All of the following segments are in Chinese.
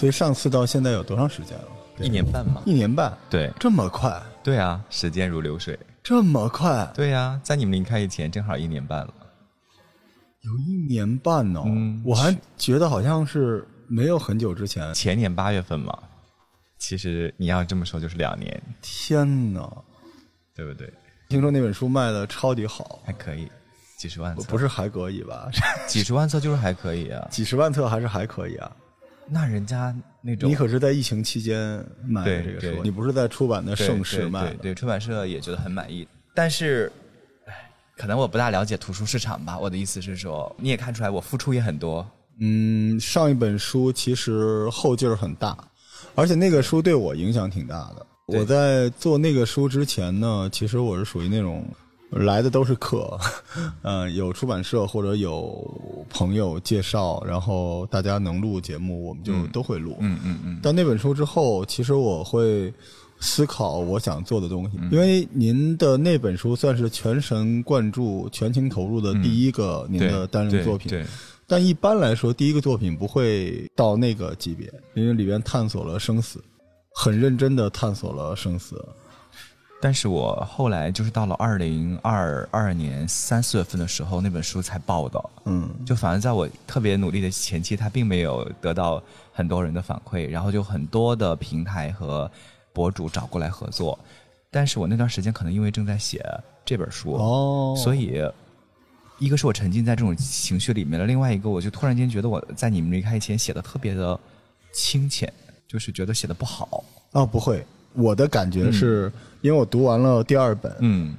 所以上次到现在有多长时间了？一年半嘛。一年半，对这么快，对啊，时间如流水。这么快，对呀、在你们离开以前正好一年半了。有一年半哦。嗯我还觉得好像是没有很久之前。前年八月份嘛，其实你要这么说就是两年，天哪！对不对？听说那本书卖的超级好，还可以，几十万册，不是还可以吧？几十万册就是还可以啊。几十万册还是还可以啊？那人家那种你可是在疫情期间买的这个书，你不是在出版的盛世卖的。对对对，出版社也觉得很满意，但是，唉，可能我不大了解图书市场吧。我的意思是说，你也看出来我付出也很多，嗯，上一本书其实后劲儿很大，而且那个书对我影响挺大的。我在做那个书之前呢，其实我是属于那种来的都是客，嗯、有出版社或者有朋友介绍，然后大家能录节目，我们就都会录。嗯嗯嗯，到那本书之后，其实我会思考我想做的东西，因为您的那本书算是全神贯注、全情投入的第一个您的单人作品。对，对但一般来说，第一个作品不会到那个级别，因为里边探索了生死，很认真的探索了生死。但是我后来就是到了二零二二年三四月份的时候，那本书才报的。嗯，就反而在我特别努力的前期，它并没有得到很多人的反馈，然后就很多的平台和博主找过来合作。但是我那段时间可能因为正在写这本书，哦，所以一个是我沉浸在这种情绪里面了，另外一个我就突然间觉得我在你们离开以前写的特别的清浅，就是觉得写的不好。哦不会，我的感觉是、因为我读完了第二本，嗯。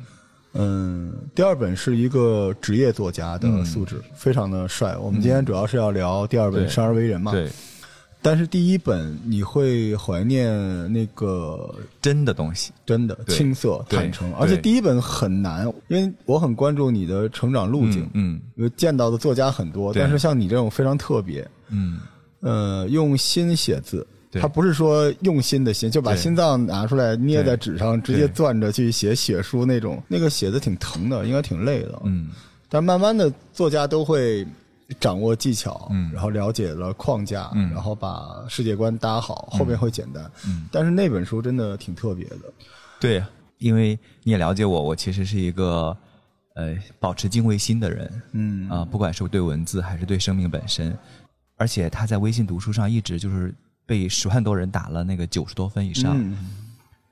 嗯，第二本是一个职业作家的素质，非常的帅。我们今天主要是要聊第二本《生而为人》嘛，。对，但是第一本你会怀念那个真的东西。真的青涩、坦诚，而且第一本很难，因为我很关注你的成长路径，嗯因为见到的作家很多，但是像你这种非常特别，嗯，呃，用心写字。对。他不是说用心的心，就把心脏拿出来捏在纸上，直接攥着去写血书那种，那个写的挺疼的，应该挺累的。嗯，但慢慢的，作家都会掌握技巧，嗯。然后了解了框架，嗯。然后把世界观搭好，后面会简单。嗯。但是那本书真的挺特别的。对，因为你也了解我，我其实是一个呃保持敬畏心的人，嗯。啊、不管是对文字还是对生命本身，而且他在微信读书上一直就是被十万多人打了那个九十多分以上，嗯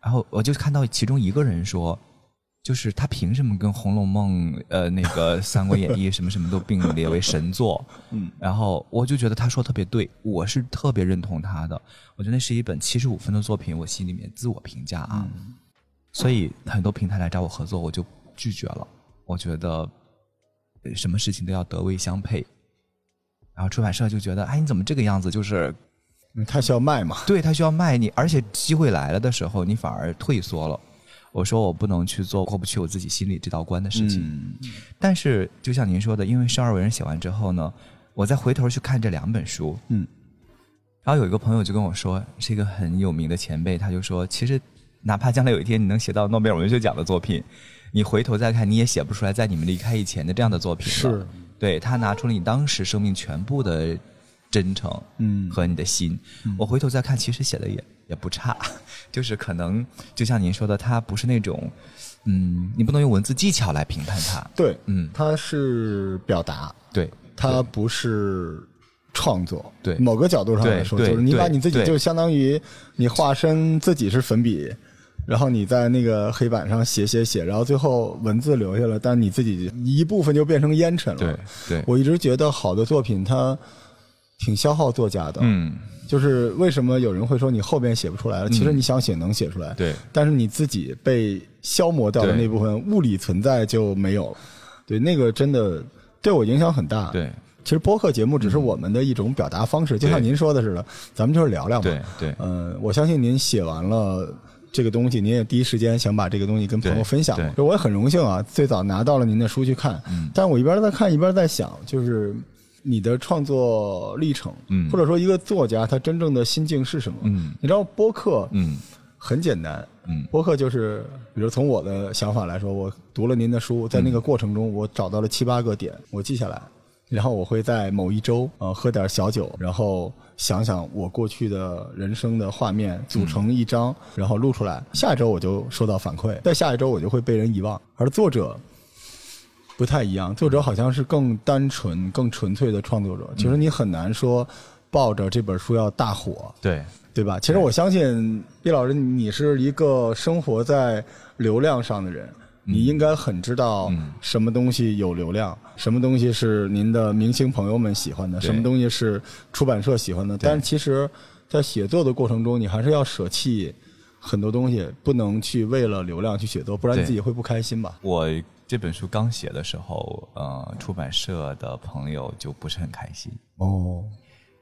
然后我就看到其中一个人说。就是他凭什么跟《红楼梦》呃那个《三国演义》什么什么都并列为神作？嗯，然后我就觉得他说特别对，我是特别认同他的。我觉得那是一本七十五分的作品，我心里面自我评价啊。所以很多平台来找我合作，我就拒绝了。我觉得呃什么事情都要德位相配。然后出版社就觉得，哎，你怎么这个样子？就是嗯他需要卖嘛。对他需要卖你，而且机会来了的时候，你反而退缩了。我说我不能去做过不去我自己心里这道关的事情。嗯但是就像您说的，因为《生而为人》写完之后呢，我再回头去看这两本书，嗯然后有一个朋友就跟我说，是一个很有名的前辈，他就说，其实哪怕将来有一天你能写到诺贝尔文学奖的作品，你回头再看，你也写不出来在你们离开以前的这样的作品了。是，对他拿出了你当时生命全部的真诚，嗯和你的心。我回头再看，其实写的也也不差，就是可能就像您说的，他不是那种，嗯，你不能用文字技巧来评判他。对，嗯，他是表达，对，他不是创作。对某个角度上来说，就是你把你自己就相当于你化身自己是粉笔。然后你在那个黑板上写写写，然后最后文字留下了，但你自己一部分就变成烟尘了。对对，我一直觉得好的作品它挺消耗作家的。嗯，就是为什么有人会说你后边写不出来了？其实你想写能写出来，对但是你自己被消磨掉的那部分物理存在就没有了。对，那个真的对我影响很大。，对其实播客节目只是我们的一种表达方式，就像您说的似的，咱们就是聊聊嘛。对对嗯、我相信您写完了。这个东西，您也第一时间想把这个东西跟朋友分享我也很荣幸啊，最早拿到了您的书去看。嗯但我一边在看，一边在想，就是你的创作历程，嗯或者说一个作家他真正的心境是什么？嗯你知道播客，嗯很简单，嗯播客就是，比如从我的想法来说，我读了您的书，在那个过程中，我找到了七八个点，我记下来，然后我会在某一周呃喝点小酒，然后想想我过去的人生的画面，组成一张，然后录出来。下一周我就收到反馈，在下一周我就会被人遗忘。而作者不太一样，作者好像是更单纯、更纯粹的创作者。其实你很难说抱着这本书要大火，对，对吧？其实我相信毕老师，你是一个生活在流量上的人，你应该很知道什么东西有流量，什么东西是您的明星朋友们喜欢的，什么东西是出版社喜欢的。但是其实，在写作的过程中，你还是要舍弃很多东西，不能去为了流量去写作，不然自己会不开心吧？我这本书刚写的时候，呃，出版社的朋友就不是很开心，哦，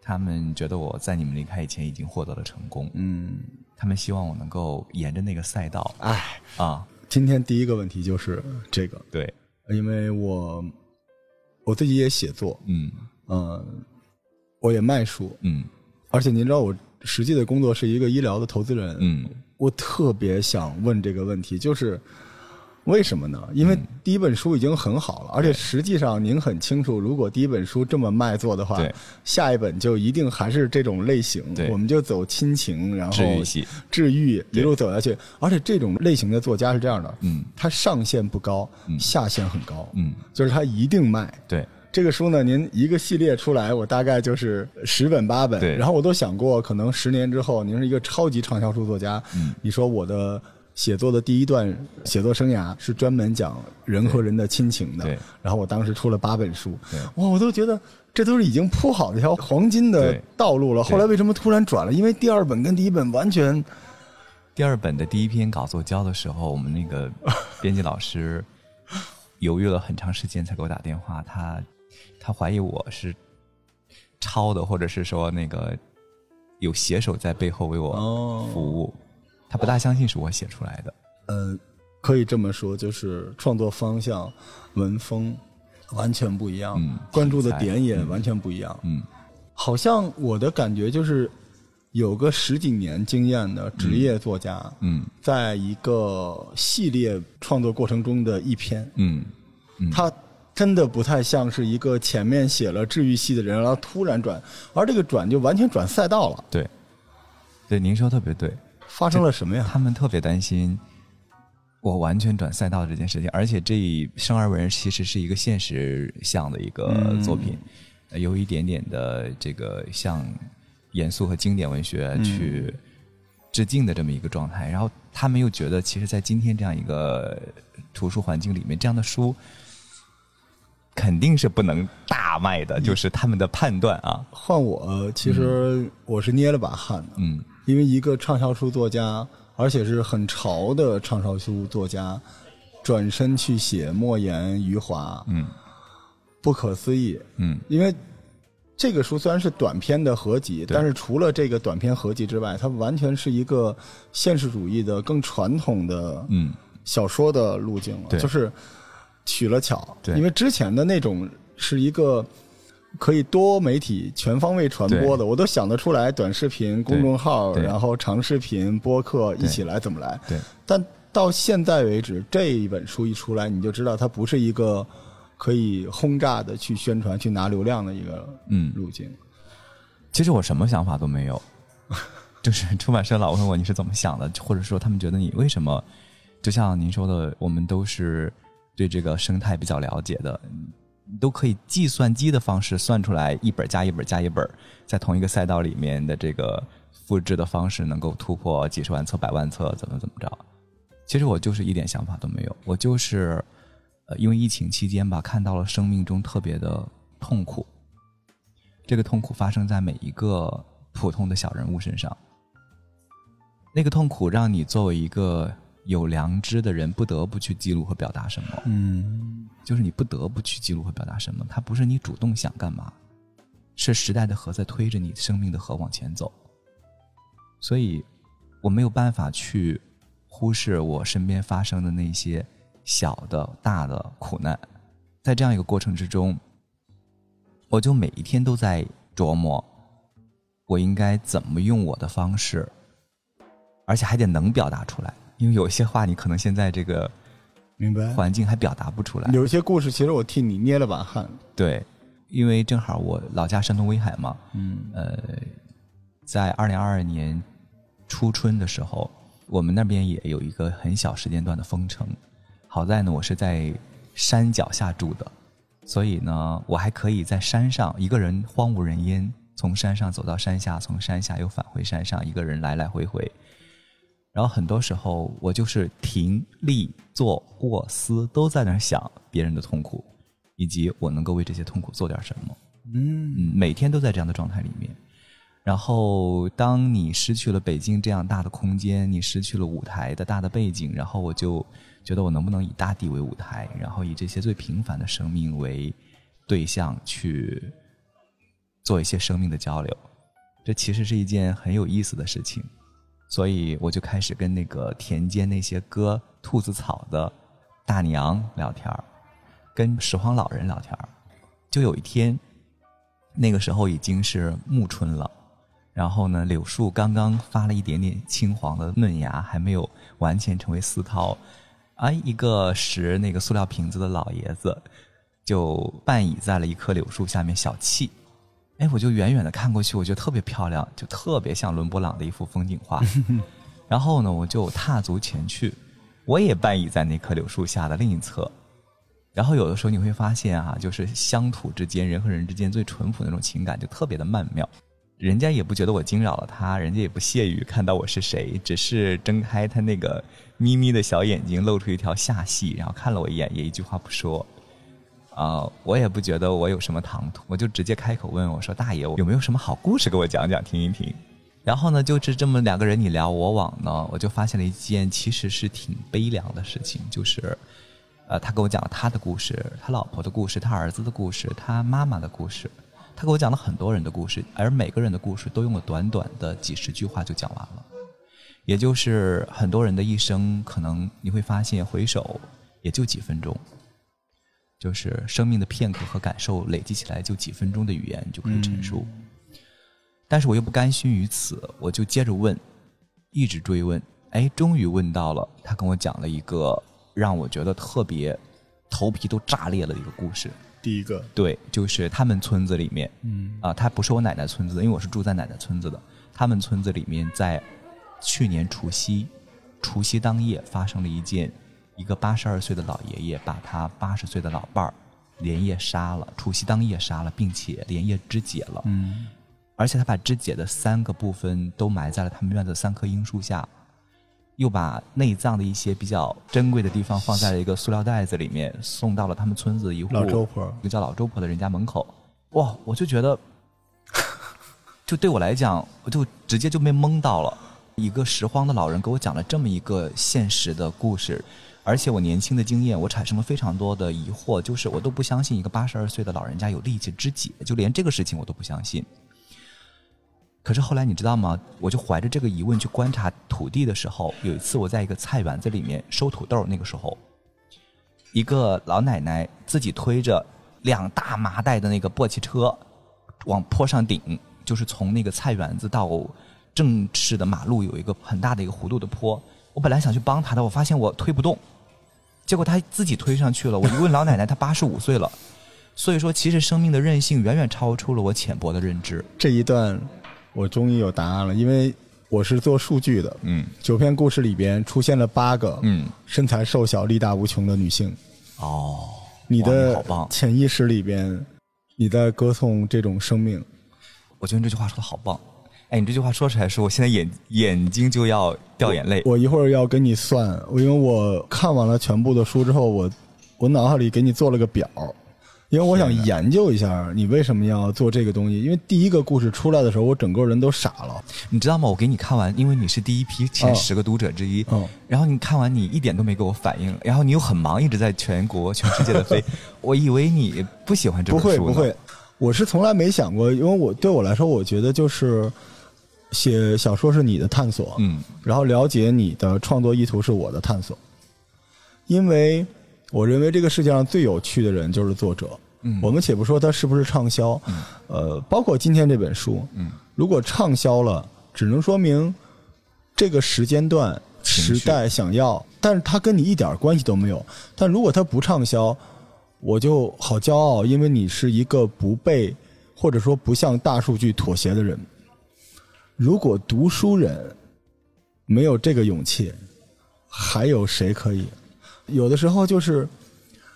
他们觉得我在你们离开以前已经获得了成功，嗯，他们希望我能够沿着那个赛道哎，啊，今天第一个问题就是这个，对，因为我我自己也写作，嗯。嗯，我也卖书，嗯。而且您知道我实际的工作是一个医疗的投资人，嗯。我特别想问这个问题，就是为什么呢？因为嗯。第一本书已经很好了，而且实际上您很清楚，如果第一本书这么卖座的话，下一本就一定还是这种类型，对。我们就走亲情，然后治愈，治愈一路走下去。而且这种类型的作家是这样的，嗯。他上限不高，嗯。下限很高，嗯，就是他一定卖。对，这个书呢，您一个系列出来，我大概就是十本八本，对。然后我都想过，可能十年之后，您是一个超级畅销书作家，嗯。你说我的写作的第一段写作生涯是专门讲人和人的亲情的，对。然后我当时出了八本书，对。哇，我都觉得这都是已经铺好的一条黄金的道路了。后来为什么突然转了？因为第二本跟第一本完全，第二本的第一篇稿子我交的时候，我们那个编辑老师犹豫了很长时间才给我打电话，他他怀疑我是抄的，或者是说那个有写手在背后为我哦。服务，他不大相信是我写出来的。呃，可以这么说，就是创作方向、文风完全不一样，嗯关注的点也完全不一样。嗯好像我的感觉就是，有个十几年经验的职业作家，嗯在一个系列创作过程中的一篇，嗯嗯，他真的不太像是一个前面写了治愈系的人，然后突然转，而这个转就完全转赛道了。对，对，您说特别对，发生了什么呀？他们特别担心我完全转赛道这件事情，而且这《生而为人》其实是一个现实向的一个作品，呃有一点点的这个向严肃和经典文学去致敬的这么一个状态。然后他们又觉得，其实，在今天这样一个图书环境里面，这样的书肯定是不能大卖的，就是他们的判断啊，换我，其实我是捏了把汗的。嗯因为一个畅销书作家，而且是很潮的畅销书作家，转身去写莫言、余华，嗯。不可思议。嗯。因为这个书虽然是短篇的合集，但是除了这个短篇合集之外，它完全是一个现实主义的、更传统的嗯。小说的路径了，对。就是取了巧。对。因为之前的那种是一个可以多媒体全方位传播的，我都想得出来，短视频、公众号，然后长视频、播客一起来怎么来。对。但到现在为止，这一本书一出来，你就知道它不是一个可以轰炸的去宣传、去拿流量的一个嗯。路径。其实我什么想法都没有，就是出版社老问我你是怎么想的，或者说他们觉得你为什么，就像您说的，我们都是对这个生态比较了解的，你都可以计算机的方式算出来一本加一本加一本，在同一个赛道里面的这个复制的方式能够突破几十万册、百万册，怎么怎么着？其实我就是一点想法都没有，我就是呃，因为疫情期间吧，看到了生命中特别的痛苦，这个痛苦发生在每一个普通的小人物身上。那个痛苦让你作为一个有良知的人，不得不去记录和表达什么。嗯就是你不得不去记录和表达什么，它不是你主动想干嘛，是时代的河在推着你生命的河往前走。所以，我没有办法去忽视我身边发生的那些小的、大的苦难。在这样一个过程之中，我就每一天都在琢磨，我应该怎么用我的方式，而且还得能表达出来。因为有些话，你可能现在这个明白。环境还表达不出来。有一些故事，其实我替你捏了把汗。对，因为正好我老家山东威海嘛，嗯，呃，在二零二二年初春的时候，我们那边也有一个很小时间段的封城。好在呢，我是在山脚下住的，所以呢，我还可以在山上一个人荒无人烟，从山上走到山下，从山下又返回山上，一个人来来回回。然后很多时候，我就是停、立、坐、卧、思都在那儿想别人的痛苦，以及我能够为这些痛苦做点什么。嗯，每天都在这样的状态里面。然后，当你失去了北京这样大的空间，你失去了舞台的大的背景，然后我就觉得我能不能以大地为舞台，然后以这些最平凡的生命为对象去做一些生命的交流。这其实是一件很有意思的事情。所以我就开始跟那个田间那些割兔子草的大娘聊天跟拾荒老人聊天就有一天，那个时候已经是暮春了，然后呢，柳树刚刚发了一点点青黄的嫩芽，还没有完全成为丝绦。啊，一个拾那个塑料瓶子的老爷子，就半倚在了一棵柳树下面小憩。哎，我就远远的看过去，我觉得特别漂亮，就特别像伦勃朗的一幅风景画。然后呢，我就踏足前去，我也半倚在那棵柳树下的另一侧。然后有的时候你会发现啊，就是乡土之间，人和人之间最淳朴那种情感，就特别的曼妙。人家也不觉得我惊扰了他，人家也不屑于看到我是谁，只是睁开他那个眯眯的小眼睛，露出一条下戏，然后看了我一眼，也一句话不说。啊，我也不觉得我有什么唐突，我就直接开口问我说：“大爷，我有没有什么好故事给我讲讲，听一听？”然后呢，就是这么两个人你聊我往呢，我就发现了一件其实是挺悲凉的事情，就是，呃，他给我讲了他的故事，他老婆的故事，他儿子的故事，他妈妈的故事，他给我讲了很多人的故事，而每个人的故事都用了短短的几十句话就讲完了，也就是很多人的一生，可能你会发现回首也就几分钟。就是生命的片刻和感受累积起来，就几分钟的语言就可以陈述。但是我又不甘心于此，我就接着问，一直追问，哎，终于问到了。他跟我讲了一个让我觉得特别头皮都炸裂了的一个故事。第一个，对，就是他们村子里面，嗯，啊，他不是我奶奶村子，因为我是住在奶奶村子的。他们村子里面，在去年除夕，除夕当夜发生了一件。一个八十二岁的老爷爷把他八十岁的老伴儿连夜杀了，除夕当夜杀了，并且连夜肢解了。嗯，而且他把肢解的三个部分都埋在了他们院子三棵樱树下，又把内脏的一些比较珍贵的地方放在了一个塑料袋子里面，送到了他们村子一户老周婆，一个叫老周婆的人家门口。哇，我就觉得，就对我来讲，我就直接就被蒙到了。一个拾荒的老人给我讲了这么一个现实的故事。而且我年轻的经验，我产生了非常多的疑惑，就是我都不相信一个八十二岁的老人家有力气肢解，就连这个事情我都不相信。可是后来你知道吗？我就怀着这个疑问去观察土地的时候，有一次我在一个菜园子里面收土豆，那个时候，一个老奶奶自己推着两大麻袋的那个簸箕车往坡上顶，就是从那个菜园子到正式的马路有一个很大的一个弧度的坡。我本来想去帮她的，我发现我推不动。结果他自己推上去了。我一问老奶奶，她八十五岁了。所以说，其实生命的韧性远远超出了我浅薄的认知。这一段，我终于有答案了，因为我是做数据的。嗯，九篇故事里边出现了八个，嗯，身材瘦小、力大无穷的女性。哦，你的！潜意识里边，你在歌颂这种生命。我觉得这句话说的好棒。哎，你这句话说出来，说我现在眼眼睛就要掉眼泪。我一会儿要跟你算，因为我看完了全部的书之后，我我脑海里给你做了个表，因为我想研究一下你为什么要做这个东西。因为第一个故事出来的时候，我整个人都傻了。你知道吗？我给你看完，因为你是第一批前十个读者之一，嗯，然后你看完，你一点都没给我反应，然后你又很忙，一直在全国、全世界的飞。我以为你不喜欢这本书。不会，不会，我是从来没想过，因为我对我来说，我觉得就是。写小说是你的探索，嗯，然后了解你的创作意图是我的探索，因为我认为这个世界上最有趣的人就是作者。嗯，我们且不说他是不是畅销，呃，包括今天这本书，嗯，如果畅销了，只能说明这个时间段时代想要，但是他跟你一点关系都没有。但如果他不畅销，我就好骄傲，因为你是一个不被或者说不向大数据妥协的人。如果读书人没有这个勇气，还有谁可以？有的时候就是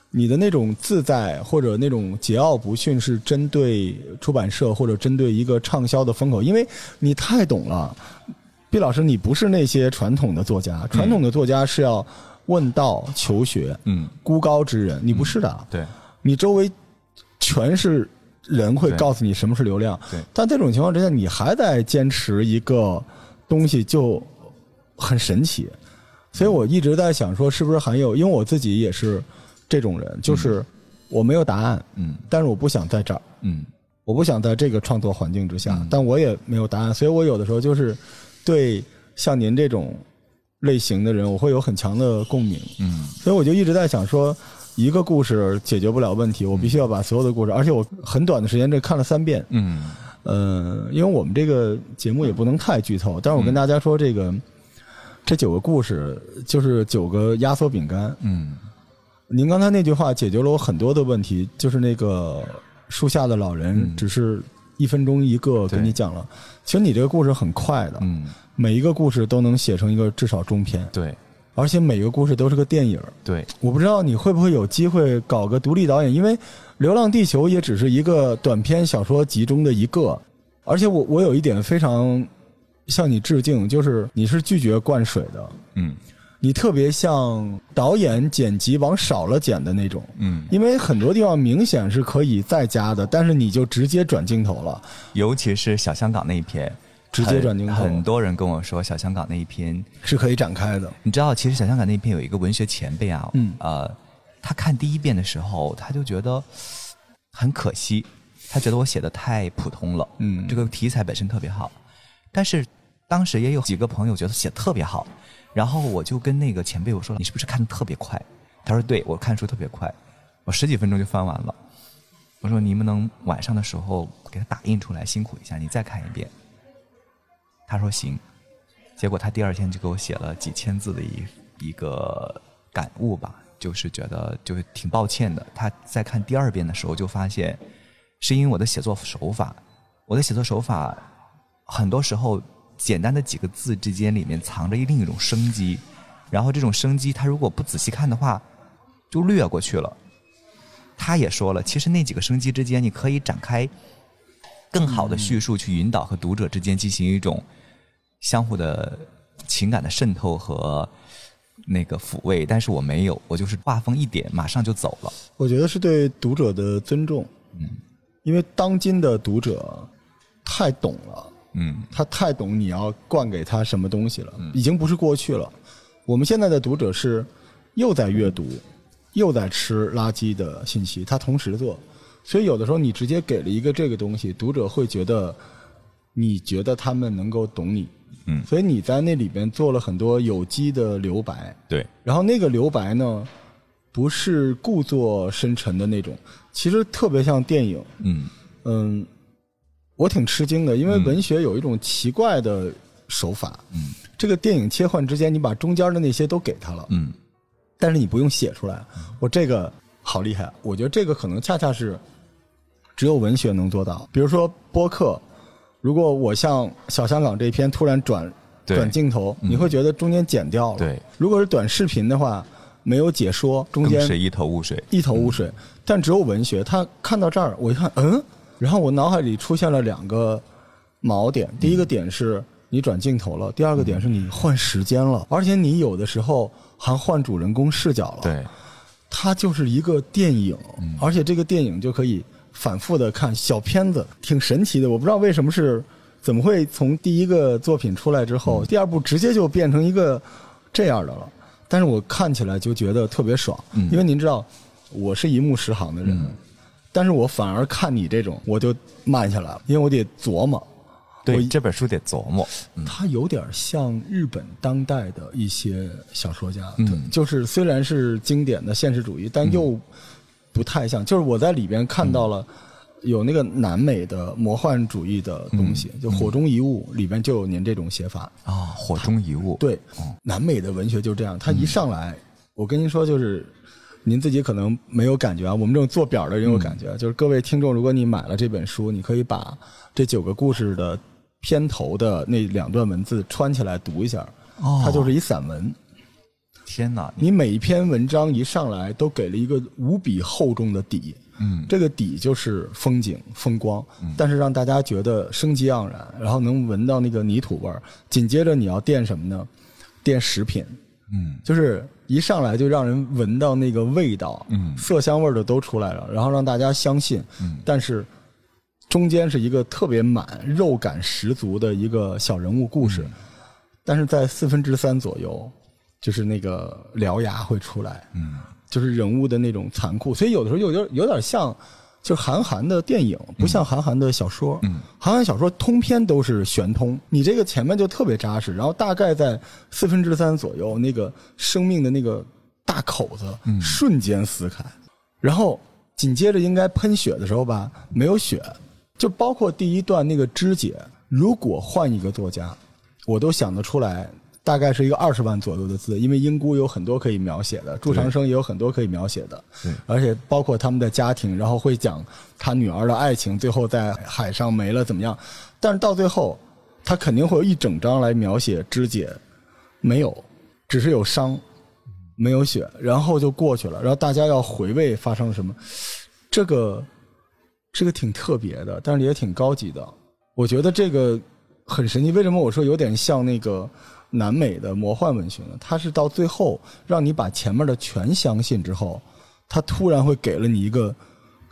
你的那种自在或者那种桀骜不驯，是针对出版社或者针对一个畅销的风口，因为你太懂了。毕老师，你不是那些传统的作家，传统的作家是要问道求学，嗯，孤高之人，你不是的。对，你周围全是人会告诉你什么是流量，对。但这种情况之下，你还在坚持一个东西，就很神奇。所以我一直在想说，是不是还有？因为我自己也是这种人，就是我没有答案，嗯。但是我不想在这儿，嗯。我不想在这个创作环境之下，嗯。但我也没有答案，所以我有的时候就是对像您这种类型的人，我会有很强的共鸣。嗯。所以我就一直在想说，一个故事解决不了问题，我必须要把所有的故事，而且我很短的时间这看了三遍。嗯。呃，因为我们这个节目也不能太剧透，但是我跟大家说，这个、这九个故事就是九个压缩饼干。嗯。您刚才那句话解决了我很多的问题，就是那个树下的老人嗯。只是一分钟一个对跟你讲了，其实你这个故事很快的，嗯，每一个故事都能写成一个至少中篇，对而且每个故事都是个电影。对，我不知道你会不会有机会搞个独立导演，因为《流浪地球》也只是一个短篇小说集中的一个，而且我我有一点非常向你致敬，就是你是拒绝灌水的，嗯。你特别像导演剪辑往少了剪的那种，嗯，因为很多地方明显是可以再加的，但是你就直接转镜头了，尤其是小香港那一篇，直接转镜头很很多人跟我说小香港那一篇，是可以展开的。你知道，其实小香港那一篇有一个文学前辈啊，嗯呃，他看第一遍的时候，他就觉得很可惜，他觉得我写的太普通了，嗯这个题材本身特别好，但是当时也有几个朋友觉得写的特别好，然后我就跟那个前辈我说，你是不是看的特别快？他说对，我看书特别快，我十几分钟就翻完了。我说你们能晚上的时候给他打印出来，辛苦一下，你再看一遍。他说行，结果他第二天就给我写了几千字的一一个感悟吧，就是觉得就是挺抱歉的。他在看第二遍的时候就发现，是因为我的写作手法，我的写作手法很多时候简单的几个字之间里面藏着另一种生机，然后这种生机他如果不仔细看的话，就略过去了。他也说了，其实那几个生机之间，你可以展开更好的叙述，去引导和读者之间进行一种相互的情感的渗透和那个抚慰。但是我没有，我就是画风一点，马上就走了。我觉得是对读者的尊重，嗯因为当今的读者太懂了。嗯他太懂你要灌给他什么东西了，已经不是过去了。我们现在的读者是又在阅读，又在吃垃圾的信息，他同时做，所以有的时候你直接给了一个这个东西，读者会觉得你觉得他们能够懂你，嗯。所以你在那里边做了很多有机的留白，对，然后那个留白呢，不是故作深沉的那种，其实特别像电影，嗯。嗯，我挺吃惊的，因为嗯。文学有一种奇怪的手法，嗯。这个电影切换之间，你把中间的那些都给他了，嗯。但是你不用写出来。我这个好厉害，我觉得这个可能恰恰是只有文学能做到。比如说播客，如果我像小香港这一篇突然转对转镜头，嗯你会觉得中间剪掉了。对，如果是短视频的话，没有解说，中间更是一头雾水。一头雾水。但只有文学，他看到这儿，我一看，嗯，然后我脑海里出现了两个锚点。第一个点是你转镜头了，第二个点是你换时间了，而且你有的时候还换主人公视角了。，对，它就是一个电影，而且这个电影就可以反复的看小片子，挺神奇的。我不知道为什么是怎么会从第一个作品出来之后，第二部直接就变成一个这样的了。但是我看起来就觉得特别爽，嗯因为您知道，我是一目十行的人，嗯但是我反而看你这种，我就慢下来了，因为我得琢磨。对这本书得琢磨。它有点像日本当代的一些小说家，嗯对就是虽然是经典的现实主义，但又不太像。就是我在里边看到了有那个南美的魔幻主义的东西，就《火中遗物》里边就有您这种写法。啊、火中遗物。对哦，南美的文学就这样，它一上来，我跟您说就是您自己可能没有感觉啊，我们这种做表的人有感觉。就是各位听众，如果你买了这本书，你可以把这九个故事的片头的那两段文字穿起来读一下，哦它就是一散文。天哪！你你每一篇文章一上来都给了一个无比厚重的底，嗯这个底就是风景风光，但是让大家觉得生机盎然，然后能闻到那个泥土味儿。紧接着你要垫什么呢？垫食品，嗯就是一上来就让人闻到那个味道，嗯色香味儿的都出来了，然后让大家相信，嗯但是中间是一个特别满、肉感十足的一个小人物故事，但是在四分之三左右，就是那个獠牙会出来，嗯就是人物的那种残酷，所以有的时候有点有点像，就是韩寒的电影，不像韩寒的小说。嗯韩寒小说通篇都是悬通，你这个前面就特别扎实，然后大概在四分之三左右，那个生命的那个大口子瞬间撕开，然后紧接着应该喷血的时候吧，没有血，就包括第一段那个肢解，如果换一个作家，我都想得出来。大概是一个二十万左右的字，因为英姑有很多可以描写的，祝长生也有很多可以描写的，而且包括他们的家庭，然后会讲他女儿的爱情，最后在海上没了怎么样？但是到最后，他肯定会有一整章来描写肢解，没有，只是有伤，没有血，然后就过去了。然后大家要回味发生了什么，这个这个挺特别的，但是也挺高级的。我觉得这个很神奇。为什么我说有点像那个南美的魔幻文学呢？它是到最后让你把前面的全相信之后，它突然会给了你一个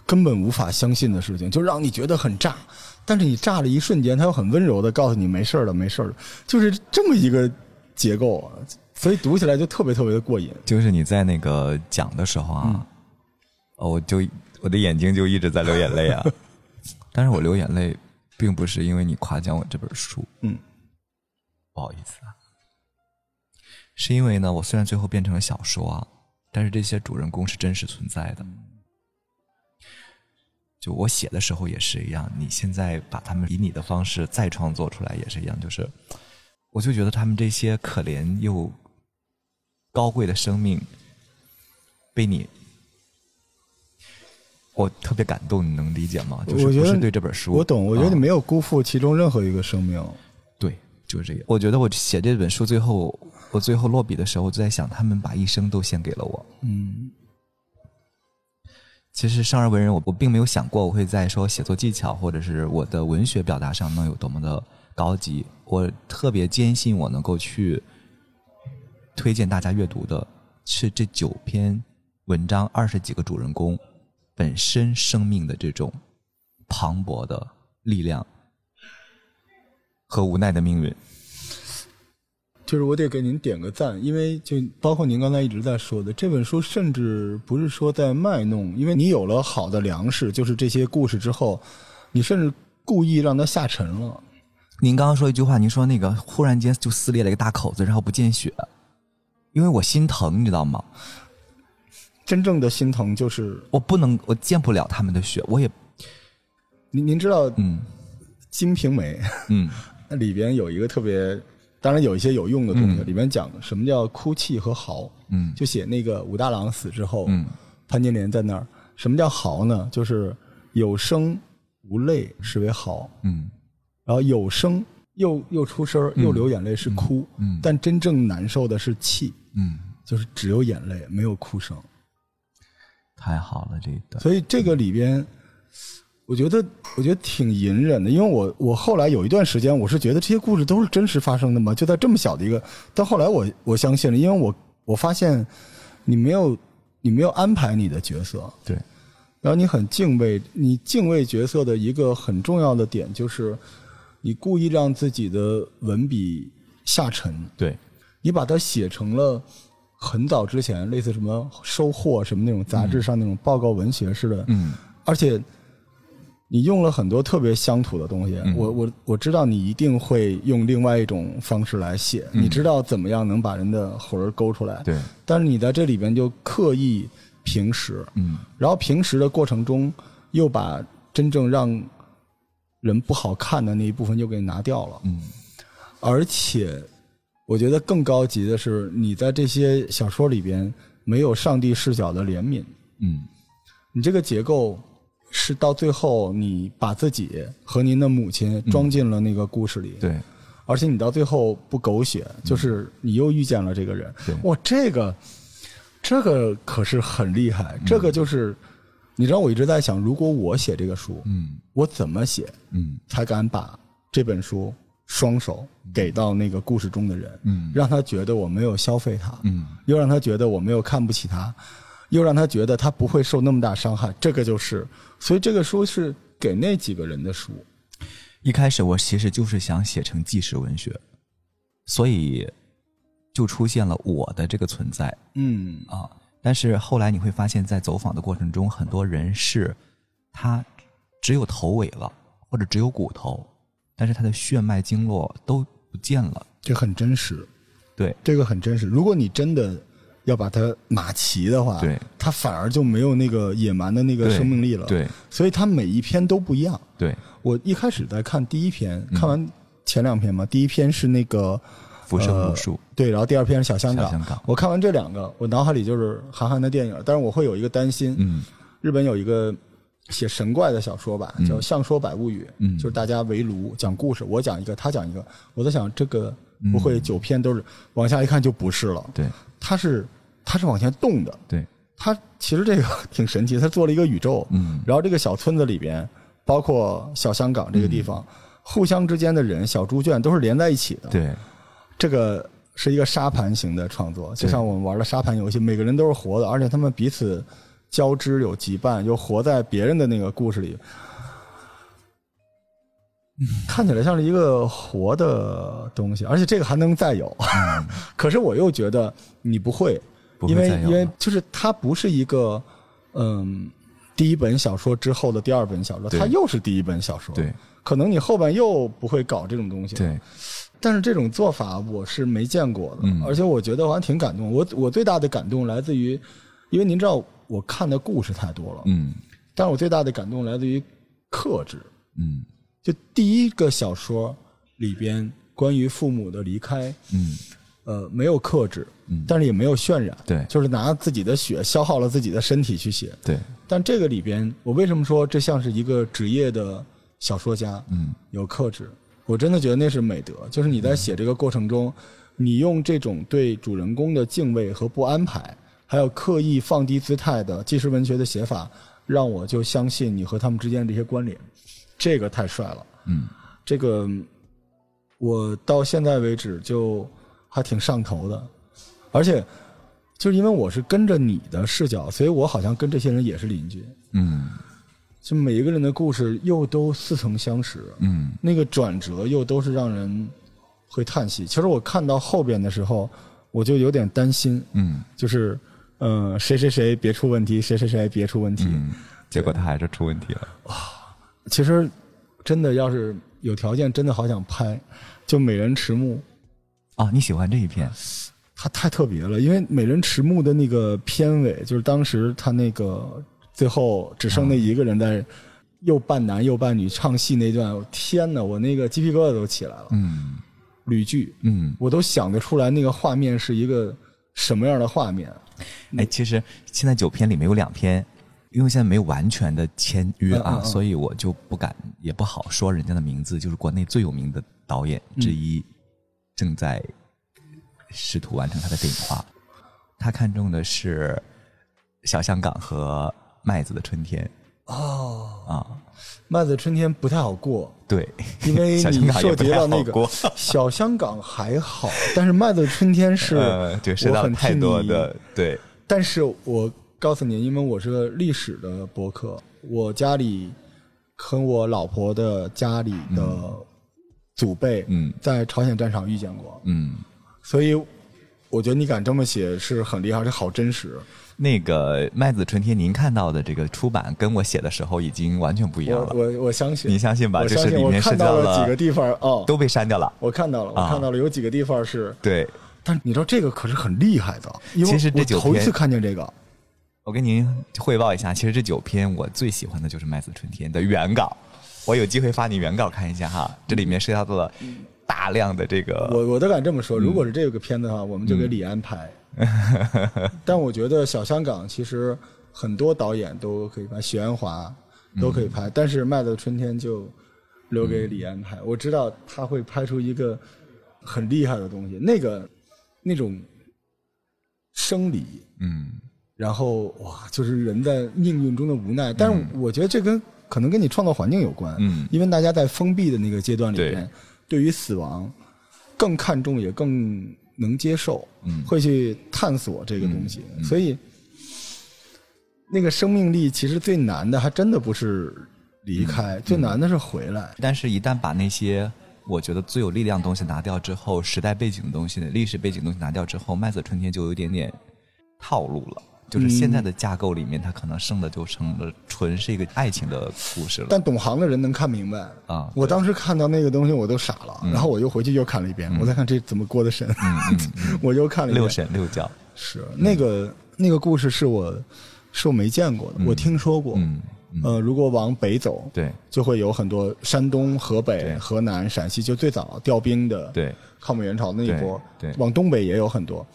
根本无法相信的事情，就让你觉得很炸。但是你炸了一瞬间，它又很温柔的告诉你没事儿了，没事儿了，就是这么一个结构啊，所以读起来就特别特别的过瘾。就是你在那个讲的时候啊，哦我就我的眼睛就一直在流眼泪啊，但是我流眼泪并不是因为你夸奖我这本书，嗯，不好意思啊，是因为呢，我虽然最后变成了小说啊，但是这些主人公是真实存在的。就我写的时候也是一样，你现在把他们以你的方式再创作出来也是一样，就是我就觉得他们这些可怜又高贵的生命被你，我特别感动，你能理解吗？就是不是对这本书，我懂，我觉得啊你没有辜负其中任何一个生命。对，就是这个。我觉得我写这本书最后，我最后落笔的时候，我就在想，他们把一生都献给了我。嗯其实生而为人，我我并没有想过我会在说写作技巧或者是我的文学表达上能有多么的高级。我特别坚信我能够去推荐大家阅读的是这九篇文章，二十几个主人公本身生命的这种磅礴的力量和无奈的命运。就是我得给您点个赞，因为就包括您刚才一直在说的，这本书甚至不是说在卖弄，因为你有了好的粮食，就是这些故事之后，你甚至故意让它下沉了。您刚刚说一句话，您说那个忽然间就撕裂了一个大口子，然后不见血，因为我心疼，你知道吗？真正的心疼就是我不能，我见不了他们的血，我也，您您知道《嗯金瓶梅》嗯 那里边有一个特别，当然有一些有用的东西，嗯。里面讲什么叫哭泣和嚎，嗯。就写那个武大郎死之后，嗯。潘金莲在那儿，什么叫嚎呢？就是有声无泪是为嚎，嗯。然后有声又又出声又流眼泪是哭，嗯。但真正难受的是气，嗯，就是只有眼泪没有哭声。太好了，这一段，所以这个里边，我觉得我觉得挺隐忍的，因为我我后来有一段时间，我是觉得这些故事都是真实发生的嘛，就在这么小的一个，但后来我我相信了，因为我我发现你没有你没有安排你的角色，对，然后你很敬畏，你敬畏角色的一个很重要的点就是，你故意让自己的文笔下沉，对，你把它写成了很早之前类似什么收获什么那种杂志上那种报告文学似的，嗯。而且你用了很多特别乡土的东西。嗯我我我知道你一定会用另外一种方式来写，嗯你知道怎么样能把人的魂儿勾出来。对，但是你在这里边就刻意平实，嗯然后平实的过程中又把真正让人不好看的那一部分就给拿掉了。嗯而且，我觉得更高级的是，你在这些小说里边没有上帝视角的怜悯。嗯你这个结构是到最后，你把自己和您的母亲装进了那个故事里，对，而且你到最后不狗血，就是你又遇见了这个人。对哇，这个这个可是很厉害，这个就是你知道，我一直在想，如果我写这个书，嗯我怎么写嗯。才敢把这本书双手给到那个故事中的人，嗯。让他觉得我没有消费他，嗯。又让他觉得我没有看不起他，又让他觉得他不会受那么大伤害。这个就是，所以这个书是给那几个人的书。一开始我其实就是想写成纪实文学，所以就出现了我的这个存在嗯啊。但是后来你会发现，在走访的过程中，很多人是他只有头尾了，或者只有骨头，但是他的血脉经络都不见了。这很真实，对这个很真实。如果你真的要把它码齐的话，对，它反而就没有那个野蛮的那个生命力了。，对。所以它每一篇都不一样。对，我一开始在看第一篇，嗯看完前两篇嘛，第一篇是那个浮生呃无数，对，然后第二篇是小香港。小香港。我看完这两个，我脑海里就是韩寒的电影，但是我会有一个担心，嗯。日本有一个写神怪的小说吧，叫《相说百物语》，嗯。就是大家围炉讲故事，我讲一个，他讲一个。我在想，这个不会九篇都是往下一看就不是了，对。它是它是往前动的，对，它其实这个 挺神奇，它做了一个宇宙，嗯。然后这个小村子里边，包括小香港这个地方，互相之间的人小猪圈都是连在一起的，对。这个是一个沙盘型的创作，就像我们玩的沙盘游戏，每个人都是活的，而且他们彼此交织有羁绊，又活在别人的那个故事里，看起来像是一个活的东西，而且这个还能再有。可是我又觉得你不会，嗯不会因为因为就是它不是一个嗯第一本小说之后的第二本小说，它又是第一本小说。对，可能你后边又不会搞这种东西。对，但是这种做法我是没见过的，嗯而且我觉得我还挺感动。我我最大的感动来自于，因为您知道我看的故事太多了，嗯但是我最大的感动来自于克制。嗯就第一个小说里边关于父母的离开，嗯呃，没有克制，嗯但是也没有渲染，对就是拿自己的血消耗了自己的身体去写。对，但这个里边，我为什么说这像是一个职业的小说家？嗯有克制，我真的觉得那是美德。就是你在写这个过程中，你用这种对主人公的敬畏和不安排，还有刻意放低姿态的纪实文学的写法，让我就相信你和他们之间的这些关联，这个太帅了。嗯这个我到现在为止就还挺上头的，而且就是因为我是跟着你的视角，所以我好像跟这些人也是邻居。嗯就每一个人的故事又都似曾相识，嗯那个转折又都是让人会叹息。其实我看到后边的时候，我就有点担心，嗯就是嗯、呃谁谁谁别出问题，谁谁谁别出问题。嗯，结果他还是出问题了。哇其实真的要是有条件，真的好想拍，就美人迟暮。哦，你喜欢这一篇？它太特别了，因为《美人迟暮》的那个片尾，就是当时他那个最后只剩那一个人在又扮男又扮女唱戏那段，天哪，我那个鸡皮疙瘩都起来了。嗯吕剧，嗯，我都想得出来那个画面是一个什么样的画面。哎，其实现在九篇里面有两篇，因为现在没有完全的签约啊，嗯嗯嗯所以我就不敢也不好说人家的名字，就是国内最有名的导演之一，正在试图完成他的电影化。他看中的是小香港和麦子的春天哦，啊，麦子春天不太好过，对，因为 你涉及到那个小香港还好，但是麦子春天是 呃，对，涉及到我很太多的，对，但是我告诉你，因为我是个历史的博客，我家里和我老婆的家里的祖辈，嗯在朝鲜战场遇见过，嗯。所以我觉得你敢这么写是很厉害，而且好真实。那个《麦子春天》，您看到的这个出版跟我写的时候已经完全不一样了。我我我相信，你相信吧？就是里面涉看到及到了了几个地方哦，都被删掉了。我看到了，我啊看到了有几个地方是，对，但是你知道这个可是很厉害的，因为其实这九篇我头一次看见这个，我跟您汇报一下，其实这九篇我最喜欢的就是《麦子春天》的原稿，我有机会发你原稿看一下哈。这里面涉及到了大量的这个，我我都敢这么说，如果是这个片子的话，我们就给李安拍，但我觉得小香港其实很多导演都可以拍，许鞍华都可以拍，但是《麦子的春天》就留给李安拍。我知道他会拍出一个很厉害的东西，那个那种生理，嗯。然后哇，就是人在命运中的无奈。但是我觉得这跟可能跟你创造环境有关，嗯。因为大家在封闭的那个阶段里面，对于死亡更看重，也更能接受，嗯会去探索这个东西。所以，那个生命力其实最难的，还真的不是离开，嗯最难的是回来。但是，一旦把那些我觉得最有力量的东西拿掉之后，时代背景的东西、历史背景的东西拿掉之后，《麦子春天》就有一点点套路了。就是现在的架构里面，它可能剩的就成了纯是一个爱情的故事了。但懂行的人能看明白啊我当时看到那个东西，我都傻了，然后我又回去又看了一遍，我再看这怎么过的审，我又看了。六审六教，是那个那个故事是我是我没见过的，我听说过。嗯呃，如果往北走，对就会有很多山东、河北、河南、陕西，就最早调兵的，对，抗美援朝那一波，对对往东北也有很多。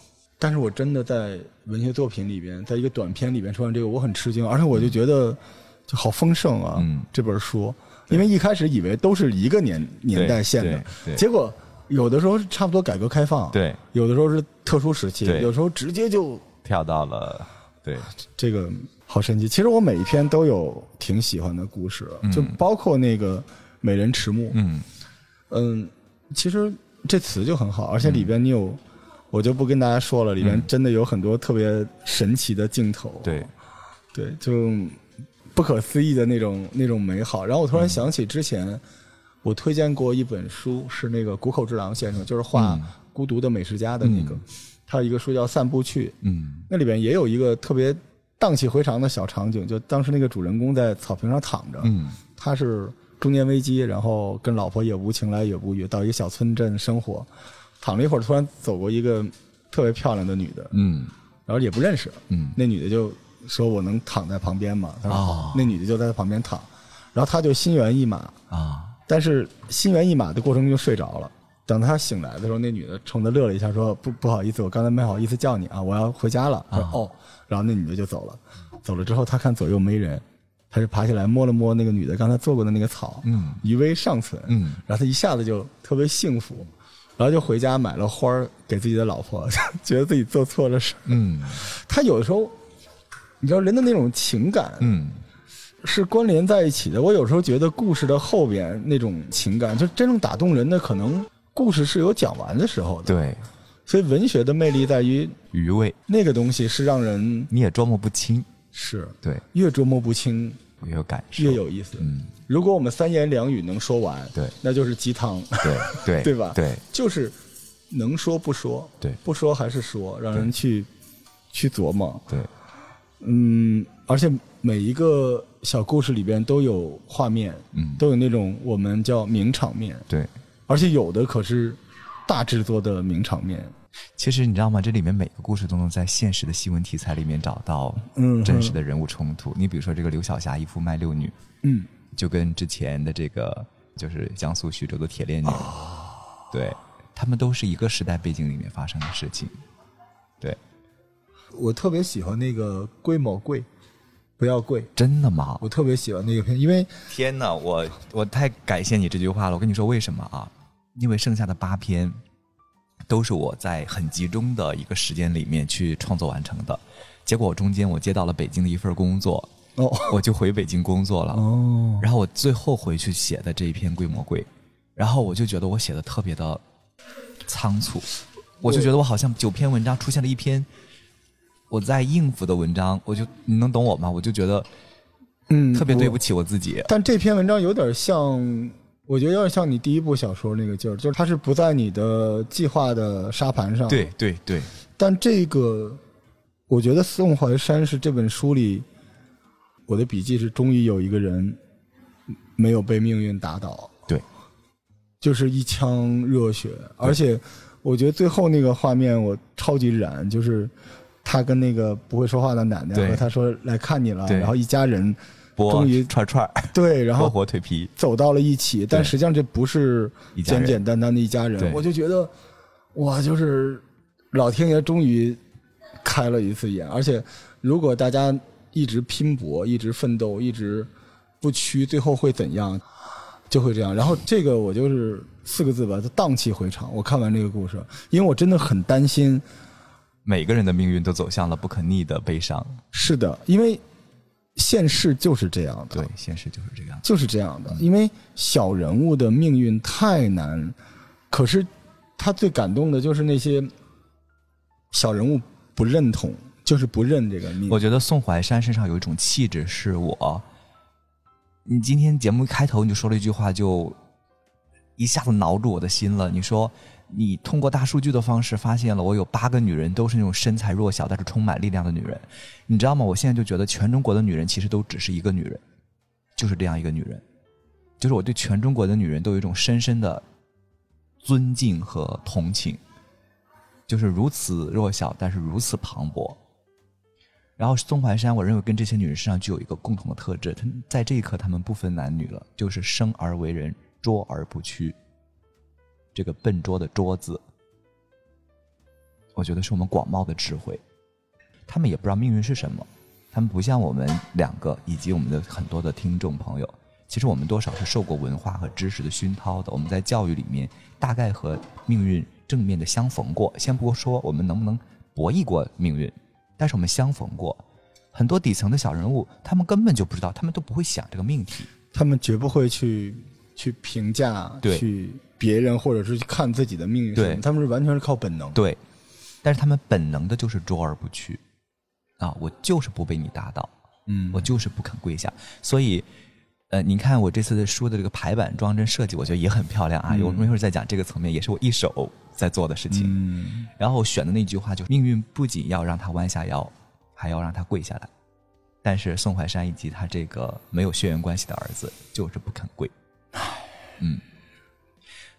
但是我真的在文学作品里边，在一个短片里边出现这个，我很吃惊，而且我就觉得就好丰盛啊，嗯这本书，因为一开始以为都是一个年年代线的对，结果有的时候是差不多改革开放，对，有的时候是特殊时期，对有时候直接就跳到了对，这个好神奇。其实我每一篇都有挺喜欢的故事，就包括那个美人迟暮，嗯。嗯，其实这词就很好，而且里边你有，我就不跟大家说了，里面真的有很多特别神奇的镜头，对，对，就不可思议的那种那种美好。然后我突然想起之前我推荐过一本书，是那个谷口治郎先生，就是画《孤独的美食家》的那个，他有一个书叫《散步去》，嗯。那里边也有一个特别荡气回肠的小场景，就当时那个主人公在草坪上躺着，嗯。他是中年危机，然后跟老婆也无情来也无语，到一个小村镇生活，躺了一会儿，突然走过一个特别漂亮的女的，嗯然后也不认识，嗯那女的就说我能躺在旁边吗？他说好哦那女的就在他旁边躺，然后他就心猿意马，啊但是心猿意马的过程中就睡着了。等他醒来的时候，那女的冲他乐了一下，说：“不不好意思，我刚才没好意思叫你啊，我要回家了。”他说：“哦。”然后那女的就走了。走了之后，他看左右没人，他就爬起来摸了摸那个女的刚才坐过的那个草，嗯余威尚存。嗯然后他一下子就特别幸福，然后就回家买了花儿给自己的老婆，觉得自己做错了事。嗯他有的时候，你知道人的那种情感，嗯是关联在一起的。我有时候觉得故事的后边那种情感，就真正打动人的，可能故事是有讲完的时候的。对，所以文学的魅力在于余味那个东西是让人你也捉摸不清，是对，越捉摸不清越有感受，越有意思。嗯如果我们三言两语能说完，对那就是鸡汤，对对 对吧？对就是能说不说，对不说还是说，让人去去琢磨。对，嗯，而且每一个小故事里边都有画面，嗯都有那种我们叫名场面，对。而且有的可是大制作的名场面。其实你知道吗？这里面每个故事都能在现实的新闻题材里面找到嗯真实的人物冲突。你比如说这个刘晓霞一夫卖六女，嗯，就跟之前的这个就是江苏徐州的铁链女，对，他们都是一个时代背景里面发生的事情。对，我特别喜欢那个贵某贵，不要贵。真的吗？我特别喜欢那个片，因为天哪，我我太感谢你这句话了。我跟你说为什么啊？因为剩下的八篇都是我在很集中的一个时间里面去创作完成的。结果我中间我接到了北京的一份工作，哦我就回北京工作了。哦，然后我最后回去写的这一篇《规模贵》，然后我就觉得我写的特别的仓促，我就觉得我好像九篇文章出现了一篇我在应付的文章，我就你能懂我吗？我就觉得嗯特别对不起我自己。但这篇文章有点像，我觉得有点像你第一部小说那个劲儿，就是它是不在你的计划的沙盘上。对，对对，但这个，我觉得宋怀山是这本书里，我的笔记是终于有一个人没有被命运打倒，对，就是一腔热血，而且我觉得最后那个画面我超级燃，就是他跟那个不会说话的奶奶对。和他说来看你了，然后一家人剥终于 串串儿，对，然剥后火腿皮，走到了一起，但实际上这不是简简单单的一家人对，我就觉得哇，就是老天爷终于开了一次眼。而且，如果大家一直拼搏、一直奋斗、一直不屈，最后会怎样？就会这样。然后这个我就是四个字吧，就荡气回肠。我看完这个故事，因为我真的很担心。每个人的命运都走向了不可逆的悲伤。是的，因为现实就是这样的。对，现实就是这样，就是这样的。因为小人物的命运太难，可是他最感动的就是那些小人物不认同，就是不认这个命。我觉得宋怀山身上有一种气质，是我。你今天节目开头你就说了一句话，就一下子挠住我的心了。你说。你通过大数据的方式发现了，我有八个女人都是那种身材弱小但是充满力量的女人，你知道吗？我现在就觉得全中国的女人其实都只是一个女人，就是这样一个女人，就是我对全中国的女人都有一种深深的尊敬和同情，就是如此弱小但是如此磅礴。然后宋怀山，我认为跟这些女人身上具有一个共同的特质，她在这一刻她们不分男女了，就是生而为人，卓而不屈。这个笨拙的“拙”字，我觉得是我们广袤的智慧。他们也不知道命运是什么，他们不像我们两个以及我们的很多的听众朋友。其实我们多少是受过文化和知识的熏陶的。我们在教育里面大概和命运正面的相逢过。先不说我们能不能博弈过命运，但是我们相逢过。很多底层的小人物，他们根本就不知道，他们都不会想这个命题，他们绝不会去去评价去。别人或者是看自己的命运，对，他们是完全是靠本能。对，但是他们本能的就是卓而不屈，啊，我就是不被你打倒，嗯，我就是不肯跪下。所以，呃，您看我这次的书的这个排版装帧设计，我觉得也很漂亮啊。我们一会儿再讲这个层面，也是我一手在做的事情。嗯，然后选的那句话就是：命运不仅要让他弯下腰，还要让他跪下来。但是宋怀山以及他这个没有血缘关系的儿子，就是不肯跪。嗯。